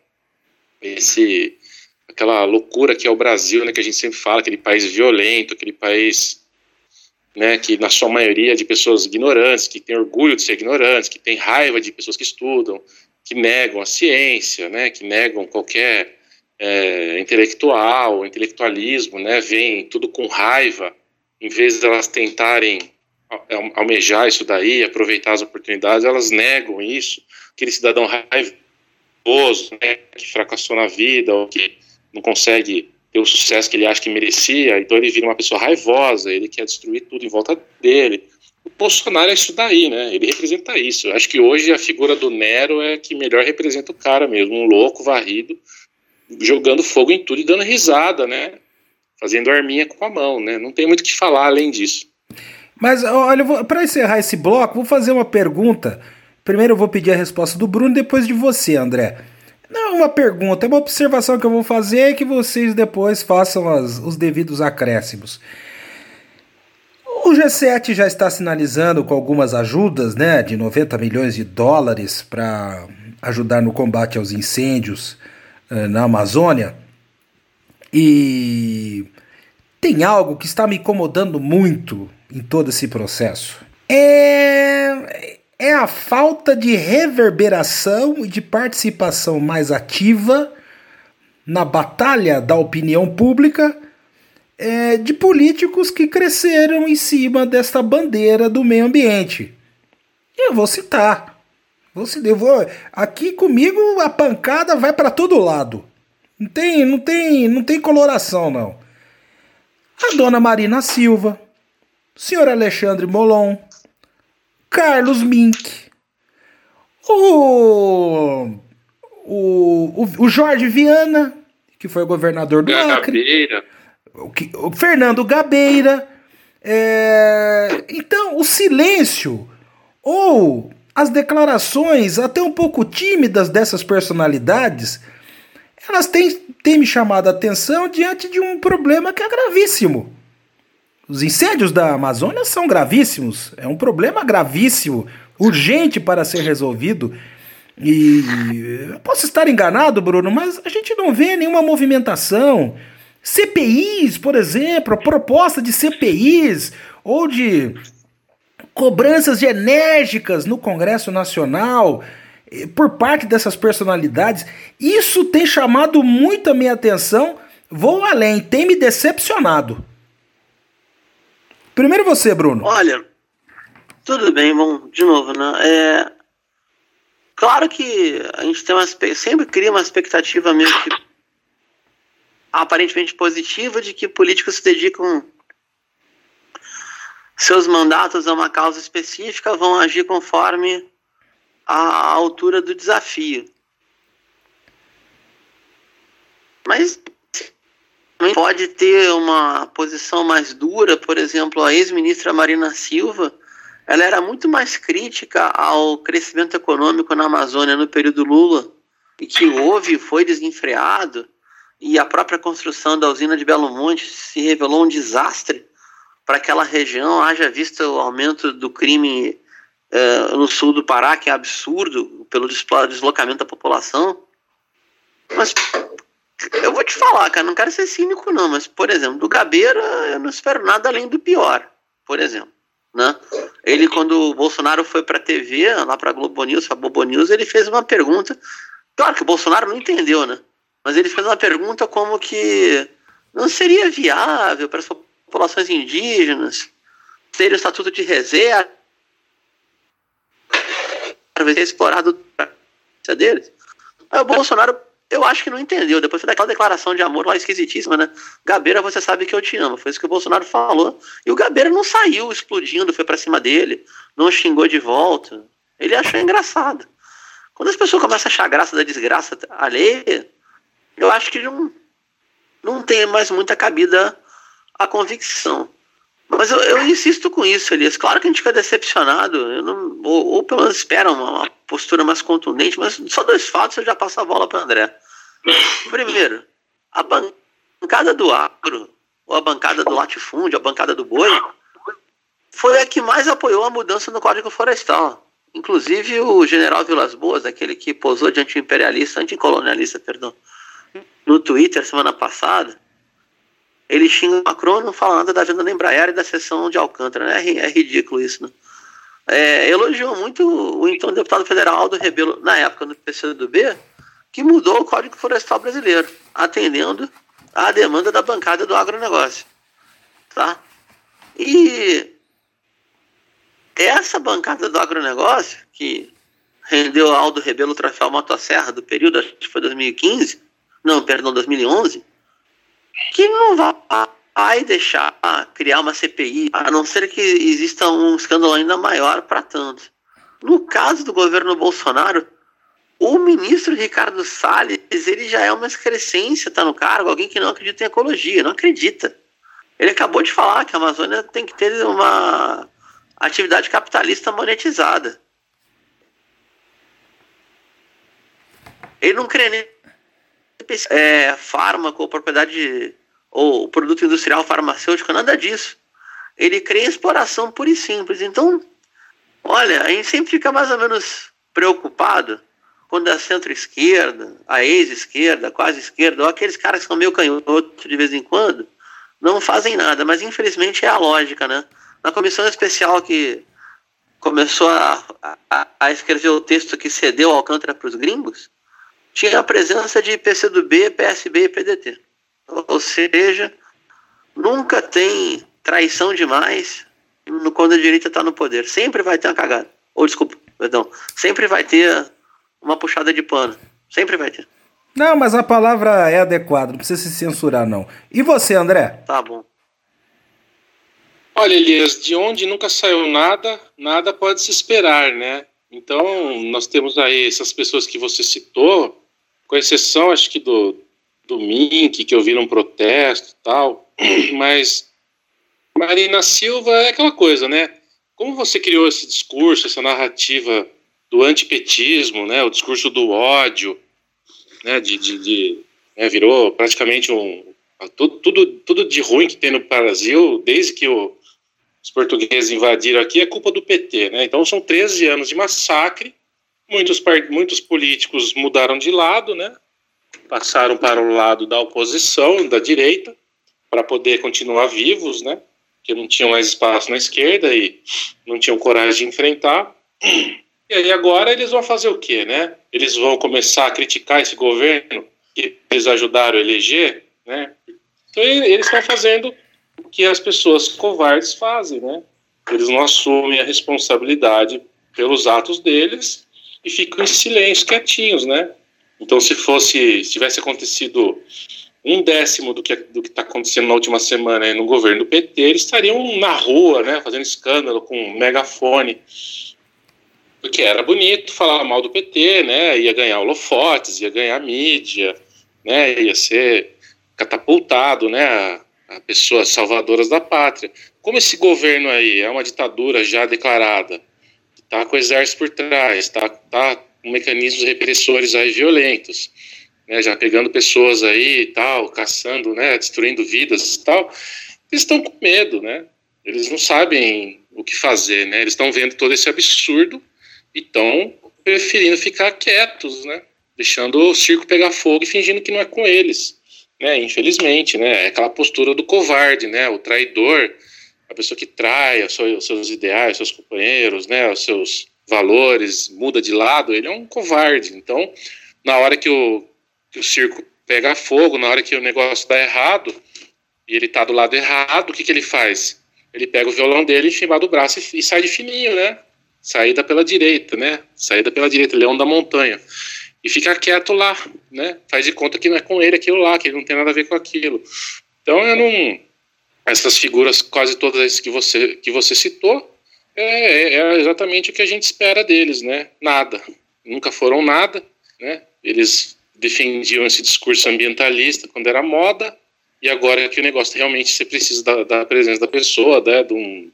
esse aquela loucura que é o Brasil, né, que a gente sempre fala, aquele país violento, aquele país né, que na sua maioria é de pessoas ignorantes, que tem orgulho de ser ignorantes, que tem raiva de pessoas que estudam, que negam a ciência, né, que negam qualquer é, intelectual, intelectualismo, né, vem tudo com raiva em vez de elas tentarem almejar isso daí, aproveitar as oportunidades, elas negam isso. Aquele cidadão raivoso, né, que fracassou na vida, ou que não consegue ter o sucesso que ele acha que merecia, então ele vira uma pessoa raivosa, ele quer destruir tudo em volta dele. O Bolsonaro é isso daí, né? Ele representa isso. Eu acho que hoje a figura do Nero é que melhor representa o cara mesmo, um louco varrido, jogando fogo em tudo e dando risada, né? fazendo arminha com a mão, né? Não tem muito o que falar além disso. Mas olha, para encerrar esse bloco, vou fazer uma pergunta. Primeiro eu vou pedir a resposta do Bruno, depois de você, André. Não, uma pergunta, é uma observação que eu vou fazer e que vocês depois façam as, os devidos acréscimos. O G7 já está sinalizando com algumas ajudas, né, de 90 milhões de dólares para ajudar no combate aos incêndios uh, na Amazônia. E tem algo que está me incomodando muito em todo esse processo. É, é a falta de reverberação e de participação mais ativa na batalha da opinião pública é, de políticos que cresceram em cima desta bandeira do meio ambiente. Eu vou citar. Vou eu vou, aqui comigo a pancada vai para todo lado. Não tem, não tem, não tem coloração não. A dona Marina Silva, o senhor Alexandre Molon, Carlos Mink, o, o, o, Jorge Viana, que foi governador do Acre, o, o Fernando Gabeira. É, então, o silêncio ou as declarações até um pouco tímidas dessas personalidades, elas têm, têm me chamado a atenção diante de um problema que é gravíssimo. Os incêndios da Amazônia são gravíssimos, é um problema gravíssimo, urgente para ser resolvido. E eu posso estar enganado, Bruno, mas a gente não vê nenhuma movimentação. CPIs, por exemplo, a proposta de CPIs ou de cobranças enérgicas no Congresso Nacional eh, por parte dessas personalidades, isso tem chamado muito a minha atenção. Vou além, tem me decepcionado. Primeiro você, Bruno. Olha, tudo bem, bom, de novo, né? É, claro que a gente tem uma, sempre cria uma expectativa meio que aparentemente positiva de que políticos se dedicam seus mandatos a uma causa específica, vão agir conforme a altura do desafio. Mas pode ter uma posição mais dura, por exemplo, a ex-ministra Marina Silva, ela era muito mais crítica ao crescimento econômico na Amazônia no período Lula, e que houve, foi desenfreado, e a própria construção da usina de Belo Monte se revelou um desastre para aquela região, haja visto o aumento do crime uh, no sul do Pará, que é absurdo, pelo deslocamento da população. Mas eu vou te falar, cara, não quero ser cínico, não, mas, por exemplo, do Gabeira eu não espero nada além do pior, por exemplo. Né? Ele, quando o Bolsonaro foi para a TV, lá para Globo News, a Bobo News, ele fez uma pergunta. Claro que o Bolsonaro não entendeu, né? Mas ele fez uma pergunta como que não seria viável para as populações indígenas ter o estatuto de reserva para ser explorado deles. Aí o Bolsonaro eu acho que não entendeu. Depois foi daquela declaração de amor lá esquisitíssima, né? Gabeira, você sabe que eu te amo. Foi isso que o Bolsonaro falou. E o Gabeira não saiu explodindo, foi para cima dele, não xingou de volta. Ele achou engraçado. Quando as pessoas começam a achar graça da desgraça alheia, eu acho que não, não tem mais muita cabida a convicção. Mas eu, eu, insisto com isso, Elias. Claro que a gente fica decepcionado, não, ou, ou, pelo menos espera uma, uma, postura mais contundente, mas só dois fatos eu já passo a bola para André. Primeiro, a bancada do agro, ou a bancada do latifúndio, a bancada do boi, foi a que mais apoiou a mudança no Código Florestal. Inclusive o general Vilas Boas, aquele que posou de anti-imperialista, anticolonialista, perdão, no Twitter semana passada, ele xinga o Macron não fala nada da venda da Embraer e da seção de Alcântara, né? É, é ridículo isso, né? É, elogiou muito o então deputado federal Aldo Rebelo, na época do PCdoB, que mudou o Código Florestal Brasileiro, atendendo à demanda da bancada do agronegócio. Tá? E essa bancada do agronegócio, que rendeu Aldo Rebelo o troféu Motosserra do período, acho que foi 2015, não, perdão, 2011, que não vai deixar criar uma CPI, a não ser que exista um escândalo ainda maior para tanto. No caso do governo Bolsonaro, o ministro Ricardo Salles, ele já é uma excrescência, tá no cargo, alguém que não acredita em ecologia, não acredita. Ele acabou de falar que a Amazônia tem que ter uma atividade capitalista monetizada. Ele não crê nem é, fármaco propriedade ou produto industrial farmacêutico, nada disso. Ele em exploração pura e simples. Então, olha, a gente sempre fica mais ou menos preocupado quando a centro-esquerda, a ex-esquerda, quase esquerda, ou aqueles caras que são meio canhoto de vez em quando, não fazem nada. Mas infelizmente é a lógica, né? Na comissão especial que começou a, a, a escrever o texto que cedeu Alcântara para os gringos, tinha a presença de PCdoB, PSB e PDT. Ou seja, nunca tem traição demais quando a direita está no poder. Sempre vai ter uma cagada. Ou desculpa, perdão. Sempre vai ter uma puxada de pano. Sempre vai ter. Não, mas a palavra é adequada, não precisa se censurar, não. E você, André? Tá bom. Olha, Elias, de onde nunca saiu nada, nada pode se esperar, né? Então, nós temos aí essas pessoas que você citou, com exceção, acho que do, do Mink, que eu vi num protesto e tal, mas Marina Silva é aquela coisa, né? Como você criou esse discurso, essa narrativa do antipetismo, né? O discurso do ódio, né? De, de, de né? virou praticamente um tudo, tudo, tudo de ruim que tem no Brasil, desde que o, os portugueses invadiram aqui, é culpa do PT, né? Então são 13 anos de massacre, muitos, muitos políticos mudaram de lado, né? Passaram para o lado da oposição, da direita, para poder continuar vivos, né? Que não tinham mais espaço na esquerda e não tinham coragem de enfrentar. E aí agora eles vão fazer o quê, né? Eles vão começar a criticar esse governo que eles ajudaram a eleger, né? Então eles estão fazendo o que as pessoas covardes fazem, né? Eles não assumem a responsabilidade pelos atos deles e ficam em silêncio, quietinhos, né? Então se fosse, se tivesse acontecido um décimo do que do que está acontecendo na última semana no governo do PT, eles estariam na rua, né, fazendo escândalo com megafone porque era bonito falar mal do PT, né? Ia ganhar holofotes, ia ganhar mídia, né? Ia ser catapultado, né? A, a pessoas salvadoras da pátria. Como esse governo aí é uma ditadura já declarada, está com o exército por trás, está tá com mecanismos repressores aí violentos, né? Já pegando pessoas aí e tal, caçando, né? Destruindo vidas e tal. Eles estão com medo, né? Eles não sabem o que fazer, né? Eles estão vendo todo esse absurdo e estão preferindo ficar quietos, né? Deixando o circo pegar fogo e fingindo que não é com eles, né? Infelizmente, né? É aquela postura do covarde, né? O traidor, a pessoa que trai os seus ideais, os seus companheiros, né? Os seus valores, muda de lado, ele é um covarde. Então, na hora que o, que o circo pega fogo, na hora que o negócio dá errado, e ele tá do lado errado, o que, que ele faz? Ele pega o violão dele, enfima do braço e, e sai de fininho, né? saída pela direita, né? Saída pela direita, Leão da Montanha. E fica quieto lá, né? Faz de conta que não é com ele aquilo lá, que ele não tem nada a ver com aquilo. Então eu não. Essas figuras, quase todas que você, que você citou, é, é exatamente o que a gente espera deles, né? Nada. Nunca foram nada, né? Eles defendiam esse discurso ambientalista quando era moda, e agora é que o negócio realmente você precisa da, da presença da pessoa, né? De um,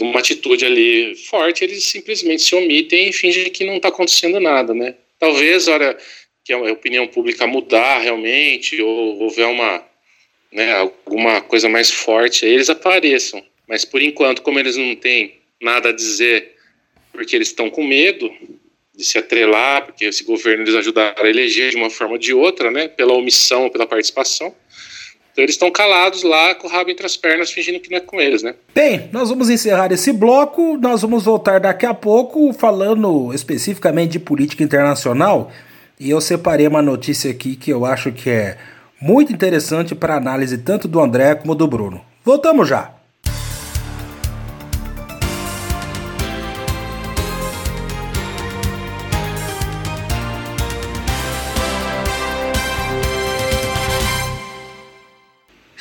uma atitude ali forte, eles simplesmente se omitem e fingem que não está acontecendo nada, né? Talvez, hora que a opinião pública mudar realmente, ou houver uma, né, alguma coisa mais forte, aí eles apareçam. Mas por enquanto, como eles não têm nada a dizer, porque eles estão com medo de se atrelar, porque esse governo eles ajudaram a eleger de uma forma ou de outra, né, pela omissão, pela participação, então eles estão calados lá com o rabo entre as pernas, fingindo que não é com eles, né? Bem, nós vamos encerrar esse bloco. Nós vamos voltar daqui a pouco falando especificamente de política internacional. E eu separei uma notícia aqui que eu acho que é muito interessante para análise tanto do André como do Bruno. Voltamos já!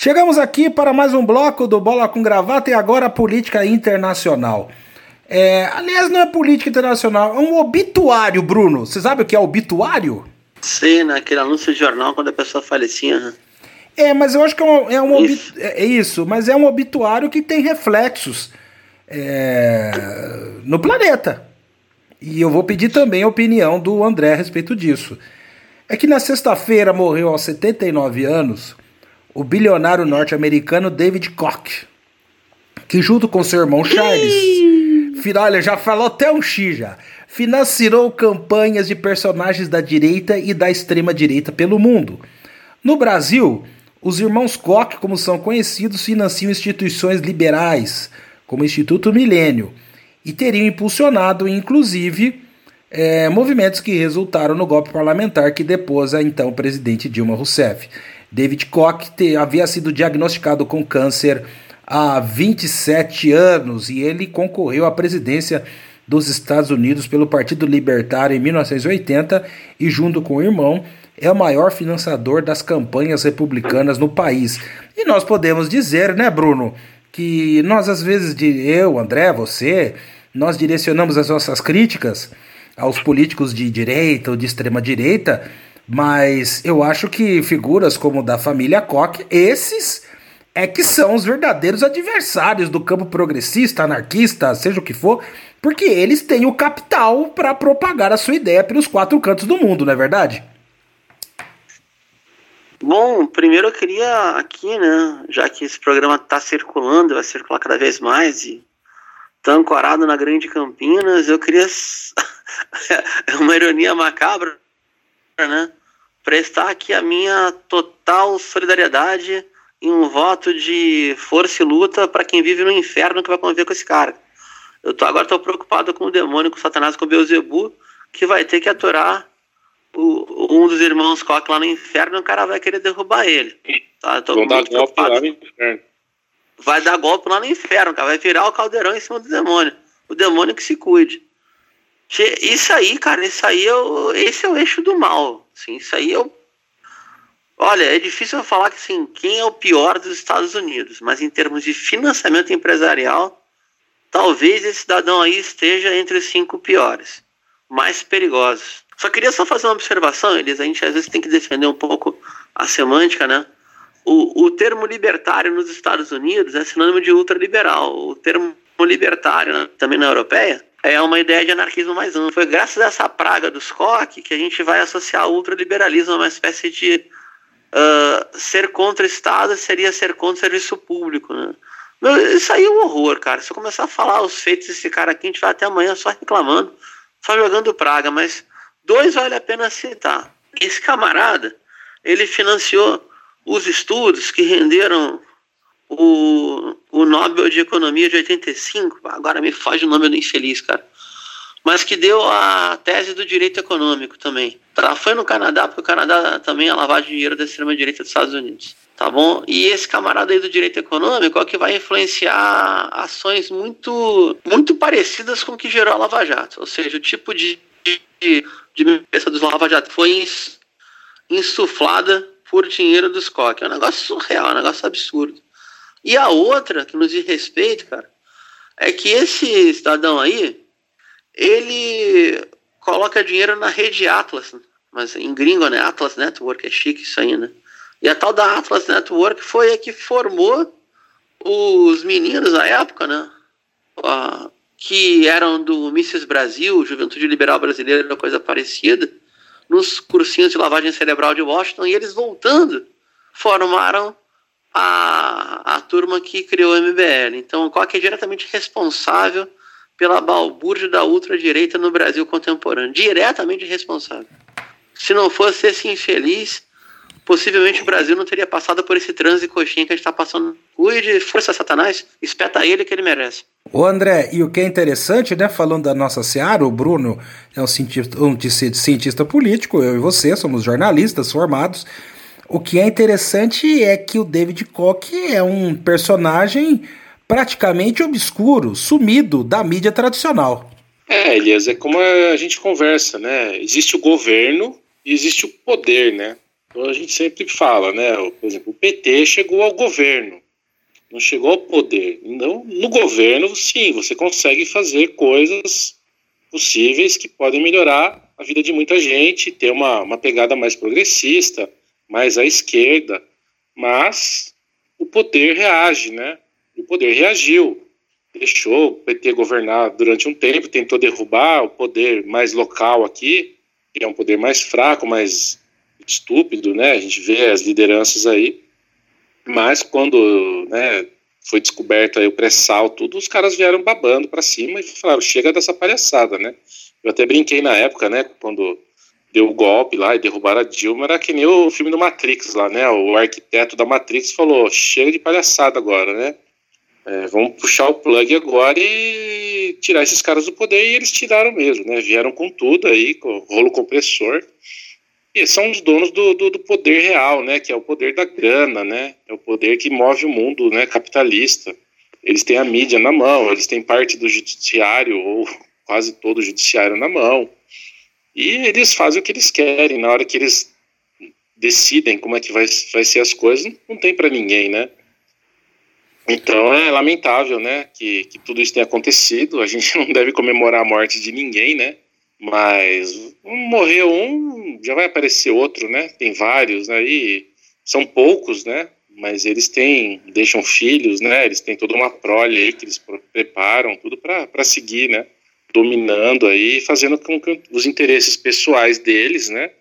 Chegamos aqui para mais um bloco do Bola com Gravata e agora a política internacional. É, aliás, não é política internacional, é um obituário, Bruno. Você sabe o que é obituário? Sei, naquele anúncio de jornal quando a pessoa falecia. Né? É, mas eu acho que é um, é um isso. É, é isso, mas é um obituário que tem reflexos é, no planeta. E eu vou pedir também a opinião do André a respeito disso. é que na sexta-feira morreu aos 79 anos o bilionário norte-americano David Koch, que junto com seu irmão Charles, olha, já falou até um X já, financiou campanhas de personagens da direita e da extrema direita pelo mundo. No Brasil, os irmãos Koch, como são conhecidos, financiam instituições liberais, como o Instituto Milênio, e teriam impulsionado, inclusive, é, movimentos que resultaram no golpe parlamentar que depôs a então presidente Dilma Rousseff. David Koch te, havia sido diagnosticado com câncer há 27 anos e ele concorreu à presidência dos Estados Unidos pelo Partido Libertário em 1980 e, junto com o irmão, é o maior financiador das campanhas republicanas no país. E nós podemos dizer, né, Bruno, que nós às vezes, eu, André, você, nós direcionamos as nossas críticas aos políticos de direita ou de extrema direita mas eu acho que figuras como da família Koch, esses é que são os verdadeiros adversários do campo progressista, anarquista, seja o que for, porque eles têm o capital para propagar a sua ideia pelos quatro cantos do mundo, não é verdade? Bom, primeiro eu queria aqui, né, já que esse programa está circulando, vai circular cada vez mais e tá ancorado na Grande Campinas, eu queria é uma ironia macabra, né? Prestar aqui a minha total solidariedade e um voto de força e luta para quem vive no inferno que vai conviver com esse cara. Eu tô, agora estou preocupado com o demônio, com o Satanás, com o Beuzebu, que vai ter que aturar o, um dos irmãos Koch lá no inferno e o cara vai querer derrubar ele. Tá? Vão dar golpe lá no inferno. Vai dar golpe lá no inferno, cara. Vai virar o caldeirão em cima do demônio. O demônio que se cuide. Isso aí, cara, isso aí é o, esse é o eixo do mal. Assim, isso aí é. Olha, é difícil eu falar que assim, quem é o pior dos Estados Unidos, mas em termos de financiamento empresarial, talvez esse cidadão aí esteja entre os cinco piores, mais perigosos. Só queria só fazer uma observação, Elis, a gente às vezes tem que defender um pouco a semântica, né? O, o termo libertário nos Estados Unidos é sinônimo de ultraliberal. O termo libertário, né, também na europeia, é uma ideia de anarquismo mais amplo. Foi graças a essa praga dos Koch que a gente vai associar o ultraliberalismo a uma espécie de uh, ser contra o Estado seria ser contra o serviço público. Né? Meu, isso aí é um horror, cara. Se eu começar a falar os feitos desse cara aqui, a gente vai até amanhã só reclamando, só jogando praga. Mas dois vale a pena citar. Esse camarada, ele financiou os estudos que renderam o, o Nobel de Economia de 85, agora me foge o nome do infeliz, cara, mas que deu a tese do direito econômico também. Tá? Foi no Canadá, porque o Canadá também é lavagem de dinheiro da extrema-direita dos Estados Unidos. Tá bom? E esse camarada aí do direito econômico é o que vai influenciar ações muito, muito parecidas com o que gerou a Lava Jato. Ou seja, o tipo de, de, de mesa dos Lava Jato foi insuflada por dinheiro dos coques. É um negócio surreal, é um negócio absurdo. E a outra, que nos diz respeito, cara, é que esse cidadão aí, ele coloca dinheiro na rede Atlas, mas em gringo, né? Atlas Network, é chique isso aí, né? E a tal da Atlas Network foi a que formou os meninos na época, né? Que eram do Misses Brasil, Juventude Liberal Brasileira, coisa parecida, nos cursinhos de lavagem cerebral de Washington, e eles voltando formaram a, a turma que criou o MBL. Então, Koch é diretamente responsável pela balbúrdia da ultradireita no Brasil contemporâneo. Diretamente responsável. Se não fosse esse infeliz, possivelmente o Brasil não teria passado por esse transe coxinha que a gente está passando. Cuide, força Satanás, espeta ele que ele merece. O André, e o que é interessante, né, falando da nossa Seara, o Bruno é um cientista, um cientista político, eu e você somos jornalistas formados, o que é interessante é que o David Koch é um personagem praticamente obscuro, sumido da mídia tradicional. É, Elias, é como a gente conversa, né? Existe o governo e existe o poder, né? Então a gente sempre fala, né? Por exemplo, o PT chegou ao governo, não chegou ao poder. Então, no governo, sim, você consegue fazer coisas possíveis que podem melhorar a vida de muita gente, ter uma, uma pegada mais progressista, mais à esquerda, mas o poder reage, né? O poder reagiu, deixou o PT governar durante um tempo, tentou derrubar o poder mais local aqui, que é um poder mais fraco, mais estúpido, né? A gente vê as lideranças aí, mas quando né, foi descoberto aí o pré-sal, tudo, os caras vieram babando para cima e falaram, chega dessa palhaçada, né? Eu até brinquei na época, né, quando deu o golpe lá e derrubaram a Dilma, era que nem o filme do Matrix lá, né? O arquiteto da Matrix falou, chega de palhaçada agora, né? É, vamos puxar o plug agora e tirar esses caras do poder, e eles tiraram mesmo, né? Vieram com tudo aí, com rolo compressor, e são os donos do, do, do, poder real, né? Que é o poder da grana, né? É o poder que move o mundo, né? Capitalista. Eles têm a mídia na mão, eles têm parte do judiciário ou quase todo o judiciário na mão. E eles fazem o que eles querem. Na hora que eles decidem como é que vai, vai ser as coisas, não tem para ninguém, né? Então é lamentável, né, que, que tudo isso tenha acontecido. A gente não deve comemorar a morte de ninguém, né? Mas morreu um, já vai aparecer outro, né? Tem vários aí, né? são poucos, né? Mas eles têm, deixam filhos, né? Eles têm toda uma prole aí que eles preparam, tudo para seguir, né? Dominando aí, fazendo com que os interesses pessoais deles, né?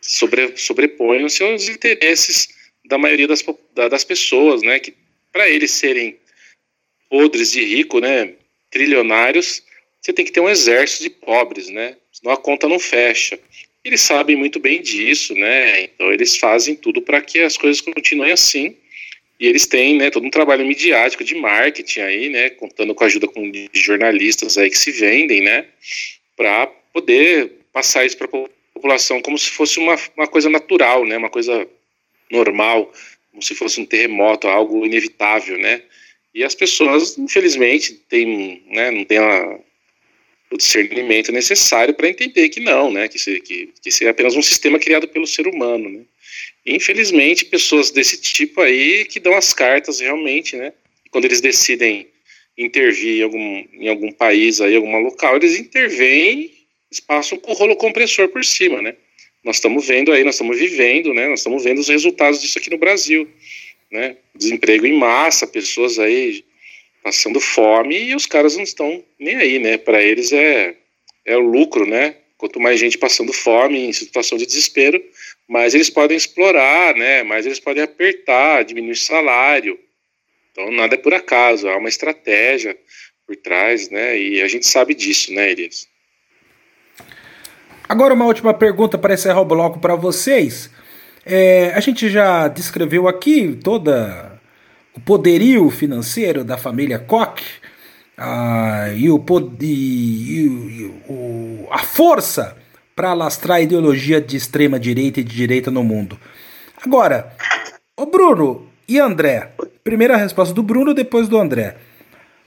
Sobre, sobreponham os seus interesses da maioria das, das pessoas, né? Que para eles serem podres de rico, né? Trilionários, você tem que ter um exército de pobres, né? Senão a conta não fecha. Eles sabem muito bem disso, né? Então eles fazem tudo para que as coisas continuem assim. E eles têm, né, todo um trabalho midiático de marketing aí, né, contando com a ajuda de jornalistas aí que se vendem, né, para poder passar isso para a população como se fosse uma, uma coisa natural, né, uma coisa normal, como se fosse um terremoto, algo inevitável, né. E as pessoas, infelizmente, têm, né, não têm a, o discernimento necessário para entender que não, né, que, isso, que, que isso é apenas um sistema criado pelo ser humano, né. Infelizmente, pessoas desse tipo aí que dão as cartas realmente, né, quando eles decidem intervir em algum, em algum país aí, algum local, eles intervêm, eles passam com o rolo compressor por cima, né. Nós estamos vendo aí, nós estamos vivendo, né, nós estamos vendo os resultados disso aqui no Brasil, né, desemprego em massa, pessoas aí passando fome e os caras não estão nem aí, né? Para eles é, é o lucro, né? Quanto mais gente passando fome, em situação de desespero, mais eles podem explorar, né? Mais eles podem apertar, diminuir o salário. Então nada é por acaso, há uma estratégia por trás, né? E a gente sabe disso, né, Elias? Agora uma última pergunta para encerrar o bloco para vocês. É, a gente já descreveu aqui toda o poderio financeiro da família Koch ah, e, o, e, e o, a força para alastrar a ideologia de extrema direita e de direita no mundo. Agora, o Bruno e André. Primeira resposta do Bruno, depois do André.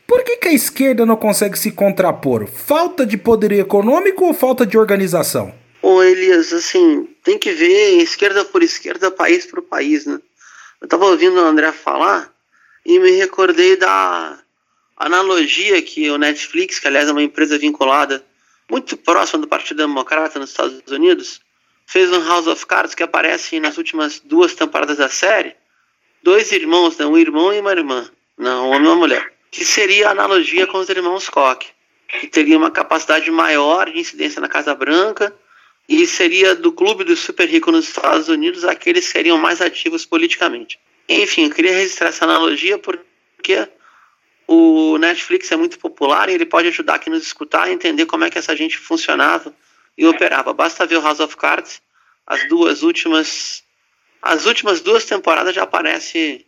Por que, que a esquerda não consegue se contrapor? Falta de poderio econômico ou falta de organização? Ô Elias, assim, tem que ver esquerda por esquerda, país por país, né? Eu tava ouvindo o André falar e me recordei da analogia que o Netflix, que aliás é uma empresa vinculada muito próxima do Partido Democrata nos Estados Unidos, fez um House of Cards que aparece nas últimas duas temporadas da série. Dois irmãos, né? um irmão e uma irmã, não, um homem e uma mulher, que seria a analogia com os irmãos Koch, que teria uma capacidade maior de incidência na Casa Branca e seria do clube dos super ricos nos Estados Unidos aqueles que seriam mais ativos politicamente. Enfim, eu queria registrar essa analogia porque o Netflix é muito popular e ele pode ajudar quem nos escutar a entender como é que essa gente funcionava e operava. Basta ver o House of Cards, as duas últimas as últimas duas temporadas já aparece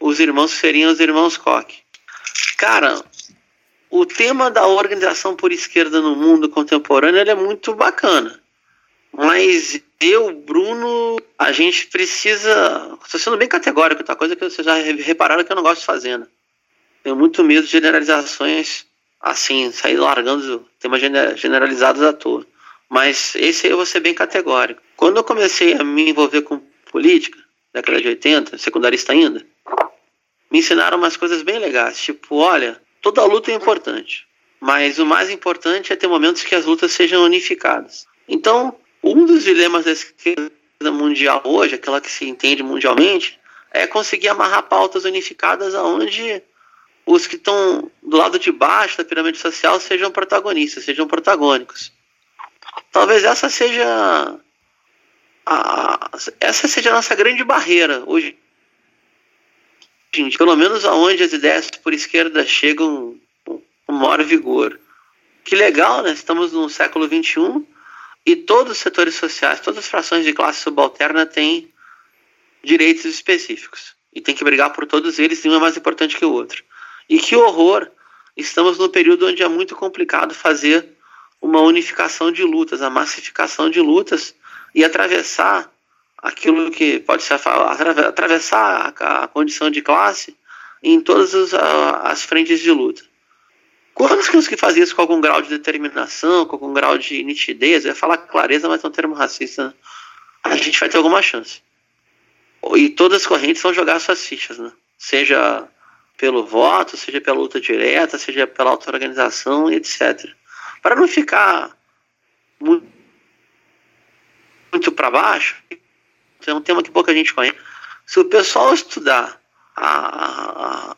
os irmãos que seriam os irmãos Koch. Cara, o tema da organização por esquerda no mundo contemporâneo é muito bacana. Mas eu, Bruno, a gente precisa. Estou sendo bem categórico, tá? Coisa que vocês já repararam que eu não gosto de fazer, né? Tenho muito medo de generalizações assim, sair largando temas generalizados à toa. Mas esse aí eu vou ser bem categórico. Quando eu comecei a me envolver com política, década de 80, secundarista ainda, me ensinaram umas coisas bem legais. Tipo, olha, toda luta é importante. Mas o mais importante é ter momentos que as lutas sejam unificadas. Então, um dos dilemas da esquerda mundial hoje, aquela que se entende mundialmente, é conseguir amarrar pautas unificadas aonde os que estão do lado de baixo da pirâmide social sejam protagonistas, sejam protagônicos. Talvez essa seja a, essa seja a nossa grande barreira hoje. Pelo menos aonde as ideias por esquerda chegam com maior vigor. Que legal, né? Estamos no século XXI e todos os setores sociais, todas as frações de classe subalterna têm direitos específicos. E tem que brigar por todos eles, nenhum é mais importante que o outro. E que horror! Estamos num período onde é muito complicado fazer uma unificação de lutas, a massificação de lutas e atravessar aquilo que pode ser atravessar a condição de classe em todas as frentes de luta. Quantos que faziam isso com algum grau de determinação, com algum grau de nitidez, eu ia falar clareza, mas é um termo racista, né? a gente vai ter alguma chance. E todas as correntes vão jogar suas fichas, né? Seja pelo voto, seja pela luta direta, seja pela auto-organização, etc. Para não ficar muito, muito para baixo, é um tema que pouca gente conhece. Se o pessoal estudar a, a,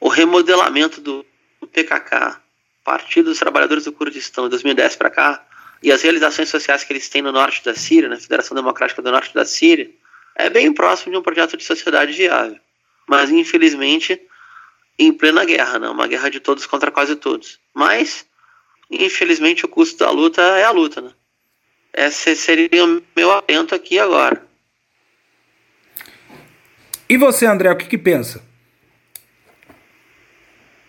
o remodelamento do, do PKK, Partido dos Trabalhadores do Kurdistão, de 2010 para cá, e as realizações sociais que eles têm no norte da Síria, na Federação Democrática do Norte da Síria, é bem próximo de um projeto de sociedade viável. Mas, infelizmente, em plena guerra, né? uma guerra de todos contra quase todos. Mas, infelizmente, o custo da luta é a luta. Né? Esse seria o meu atento aqui agora. E você, André, o que, que pensa?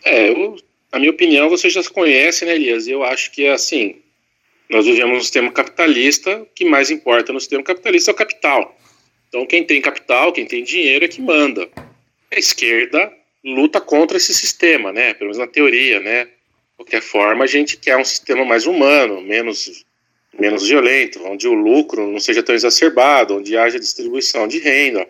É, eu, a minha opinião você já conhece, né, Elias? Eu acho que, assim, nós vivemos um sistema capitalista, o que mais importa no sistema capitalista é o capital. Então, quem tem capital, quem tem dinheiro é que manda. A esquerda luta contra esse sistema, né? Pelo menos na teoria, né? De qualquer forma, a gente quer um sistema mais humano, menos, menos violento, onde o lucro não seja tão exacerbado, onde haja distribuição de renda,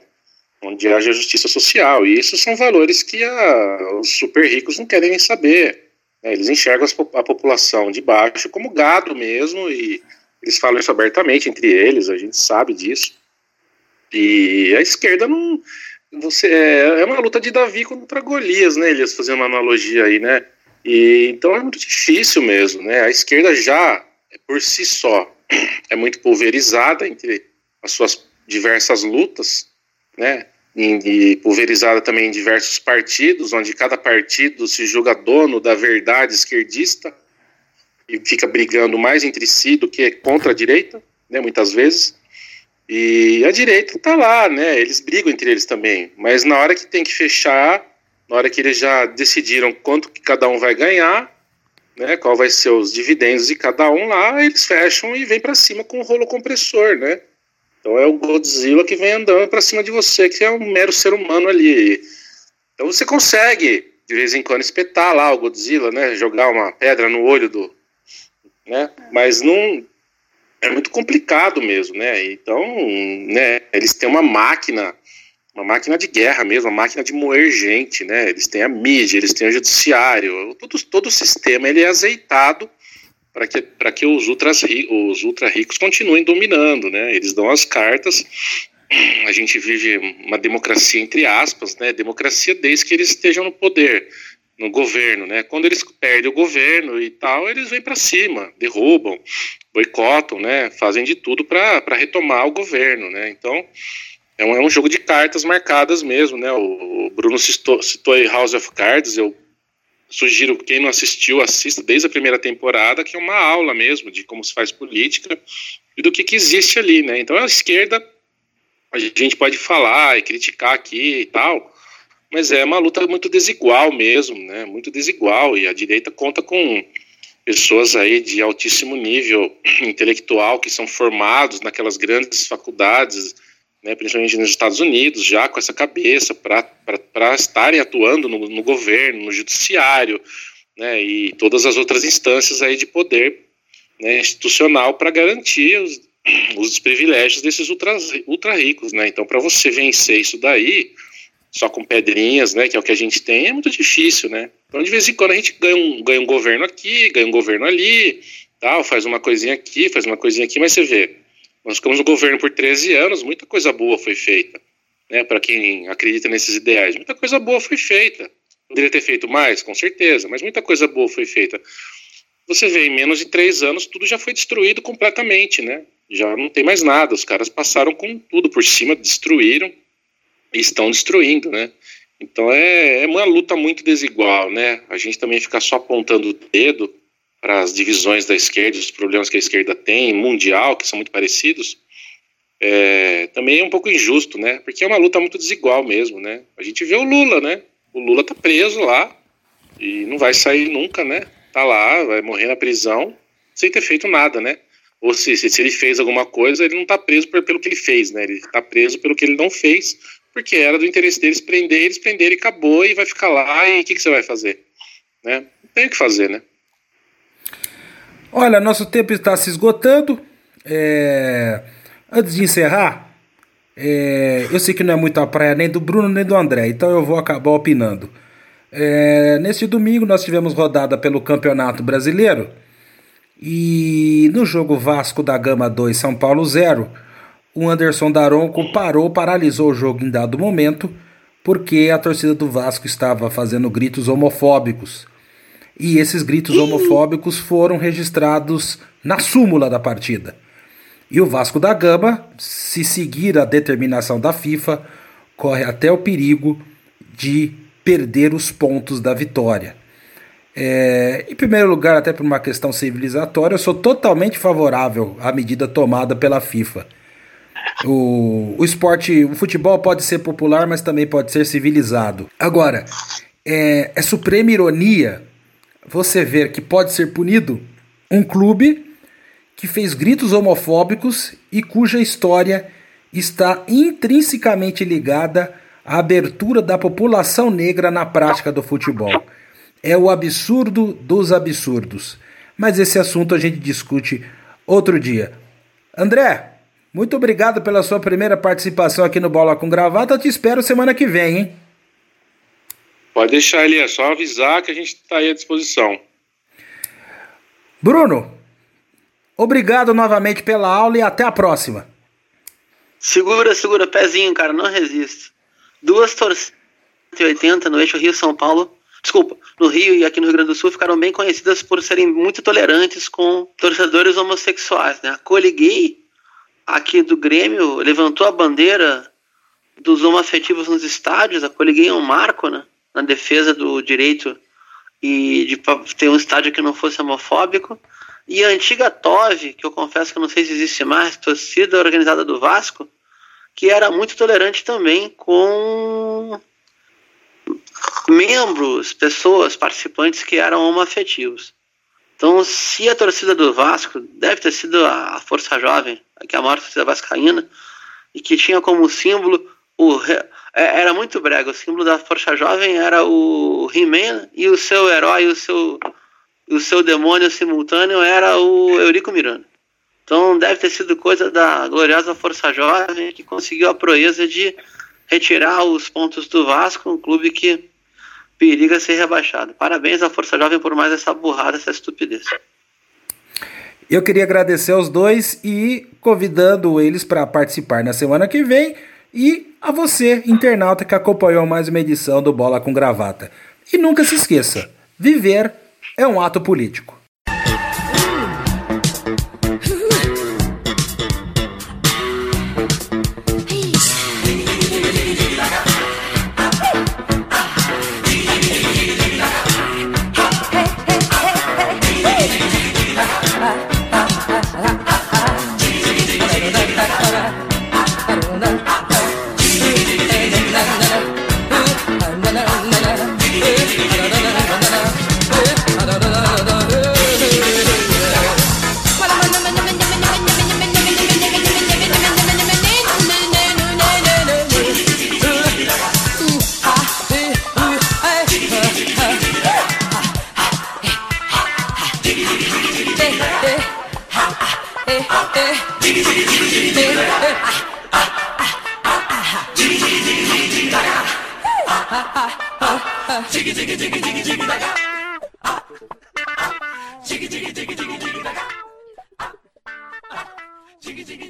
onde haja justiça social. E isso são valores que a, os super ricos não querem nem saber. Né? Eles enxergam a população de baixo como gado mesmo e eles falam isso abertamente entre eles, a gente sabe disso. E a esquerda não. Você, é, é uma luta de Davi contra Golias, né, Elias? Fazendo uma analogia aí, né? E, então é muito difícil mesmo, né? A esquerda já, por si só, é muito pulverizada entre as suas diversas lutas, né? E pulverizada também em diversos partidos, onde cada partido se julga dono da verdade esquerdista e fica brigando mais entre si do que contra a direita, né? Muitas vezes. E a direita está lá, né? Eles brigam entre eles também. Mas na hora que tem que fechar, na hora que eles já decidiram quanto que cada um vai ganhar, né? Qual vai ser os dividendos de cada um lá, eles fecham e vêm para cima com o rolo compressor, né? Então é o Godzilla que vem andando para cima de você, que é um mero ser humano ali. Então você consegue de vez em quando espetar lá o Godzilla, né? Jogar uma pedra no olho do, né? Mas não é muito complicado mesmo, né? Então, né, eles têm uma máquina, uma máquina de guerra mesmo, uma máquina de moer gente, né? Eles têm a mídia, eles têm o judiciário, todo, todo o sistema ele é azeitado para que, que os, ultras, os ultra ricos continuem dominando, né? Eles dão as cartas. A gente vive uma democracia entre aspas, né? Democracia desde que eles estejam no poder no governo, né? Quando eles perdem o governo e tal, eles vêm para cima, derrubam, boicotam, né? Fazem de tudo para retomar o governo, né? Então é um, é um, jogo de cartas marcadas mesmo, né? O, o Bruno citou, citou aí House of Cards, eu sugiro quem não assistiu assista desde a primeira temporada, que é uma aula mesmo de como se faz política e do que, que existe ali, né? Então a esquerda a gente pode falar e criticar aqui e tal, mas é uma luta muito desigual mesmo, né? Muito desigual e a direita conta com pessoas aí de altíssimo nível intelectual que são formados naquelas grandes faculdades, né, principalmente nos Estados Unidos, já com essa cabeça para estarem atuando no, no, governo, no judiciário, né, e todas as outras instâncias aí de poder né, institucional para garantir os, os privilégios desses ultra, ultra ricos, né? Então, para você vencer isso daí, só com pedrinhas, né, que é o que a gente tem, é muito difícil, né? Então, de vez em quando a gente ganha um, ganha um governo aqui, ganha um governo ali, tal, faz uma coisinha aqui, faz uma coisinha aqui, mas você vê, nós ficamos no governo por 13 anos, muita coisa boa foi feita, né, para quem acredita nesses ideais, muita coisa boa foi feita. Poderia ter feito mais, com certeza, mas muita coisa boa foi feita. Você vê, em menos de três anos, tudo já foi destruído completamente, né? já não tem mais nada. Os caras passaram com tudo por cima, destruíram estão destruindo, né? Então é, é uma luta muito desigual, né? A gente também fica só apontando o dedo para as divisões da esquerda, os problemas que a esquerda tem, mundial, que são muito parecidos, é, também é um pouco injusto, né? Porque é uma luta muito desigual mesmo, né? A gente vê o Lula, né? O Lula tá preso lá e não vai sair nunca, né? Tá lá, vai morrer na prisão sem ter feito nada, né? Ou se, se ele fez alguma coisa, ele não tá preso pelo que ele fez, né? Ele tá preso pelo que ele não fez, porque era do interesse deles prender, eles prenderam e acabou, e vai ficar lá, e o que, que você vai fazer? Né? Tem o que fazer, né? Olha, nosso tempo está se esgotando. É... Antes de encerrar, é... eu sei que não é muito a praia nem do Bruno nem do André, então eu vou acabar opinando. É... Neste domingo nós tivemos rodada pelo Campeonato Brasileiro e no jogo Vasco da Gama 2 São Paulo 0, o Anderson Daronco parou, paralisou o jogo em dado momento, porque a torcida do Vasco estava fazendo gritos homofóbicos e esses gritos homofóbicos foram registrados na súmula da partida. E o Vasco da Gama, se seguir a determinação da FIFA, corre até o perigo de perder os pontos da vitória. É, em primeiro lugar, até por uma questão civilizatória, eu sou totalmente favorável à medida tomada pela FIFA. O, o esporte, o futebol pode ser popular, mas também pode ser civilizado. Agora, é, é suprema ironia você ver que pode ser punido um clube que fez gritos homofóbicos e cuja história está intrinsecamente ligada à abertura da população negra na prática do futebol. É o absurdo dos absurdos. Mas esse assunto a gente discute outro dia. André, muito obrigado pela sua primeira participação aqui no Bola com Gravata. Eu te espero semana que vem, hein? Pode deixar ali, é só avisar que a gente está aí à disposição. Bruno, obrigado novamente pela aula e até a próxima. Segura, segura, pezinho, cara, não resisto. Duas torcidas 80 no eixo Rio-São Paulo, desculpa, no Rio e aqui no Rio Grande do Sul ficaram bem conhecidas por serem muito tolerantes com torcedores homossexuais. Né? A Cole Gay, aqui do Grêmio, levantou a bandeira dos homoafetivos nos estádios. A Cole Gay é um marco, né? na defesa do direito e de ter um estádio que não fosse homofóbico. E a antiga TOV, que eu confesso que não sei se existe mais, torcida organizada do Vasco, que era muito tolerante também com membros, pessoas, participantes que eram homoafetivos. Então, se a torcida do Vasco deve ter sido a Força Jovem, que é a maior torcida vascaína, e que tinha como símbolo o, é, era muito brega. O símbolo da Força Jovem era o He-Man e o seu herói, o seu, o seu demônio simultâneo era o Eurico Miranda. Então deve ter sido coisa da gloriosa Força Jovem que conseguiu a proeza de retirar os pontos do Vasco, um clube que periga ser rebaixado. Parabéns à Força Jovem por mais essa burrada, essa estupidez. Eu queria agradecer aos dois e convidando eles para participar na semana que vem e a você, internauta que acompanhou mais uma edição do Bola com Gravata. E nunca se esqueça: viver é um ato político. Jiggy jiggy jiggy jiggy jiggy daga. Jiggy jiggy jiggy jiggy jiggy daga. Jiggy jiggy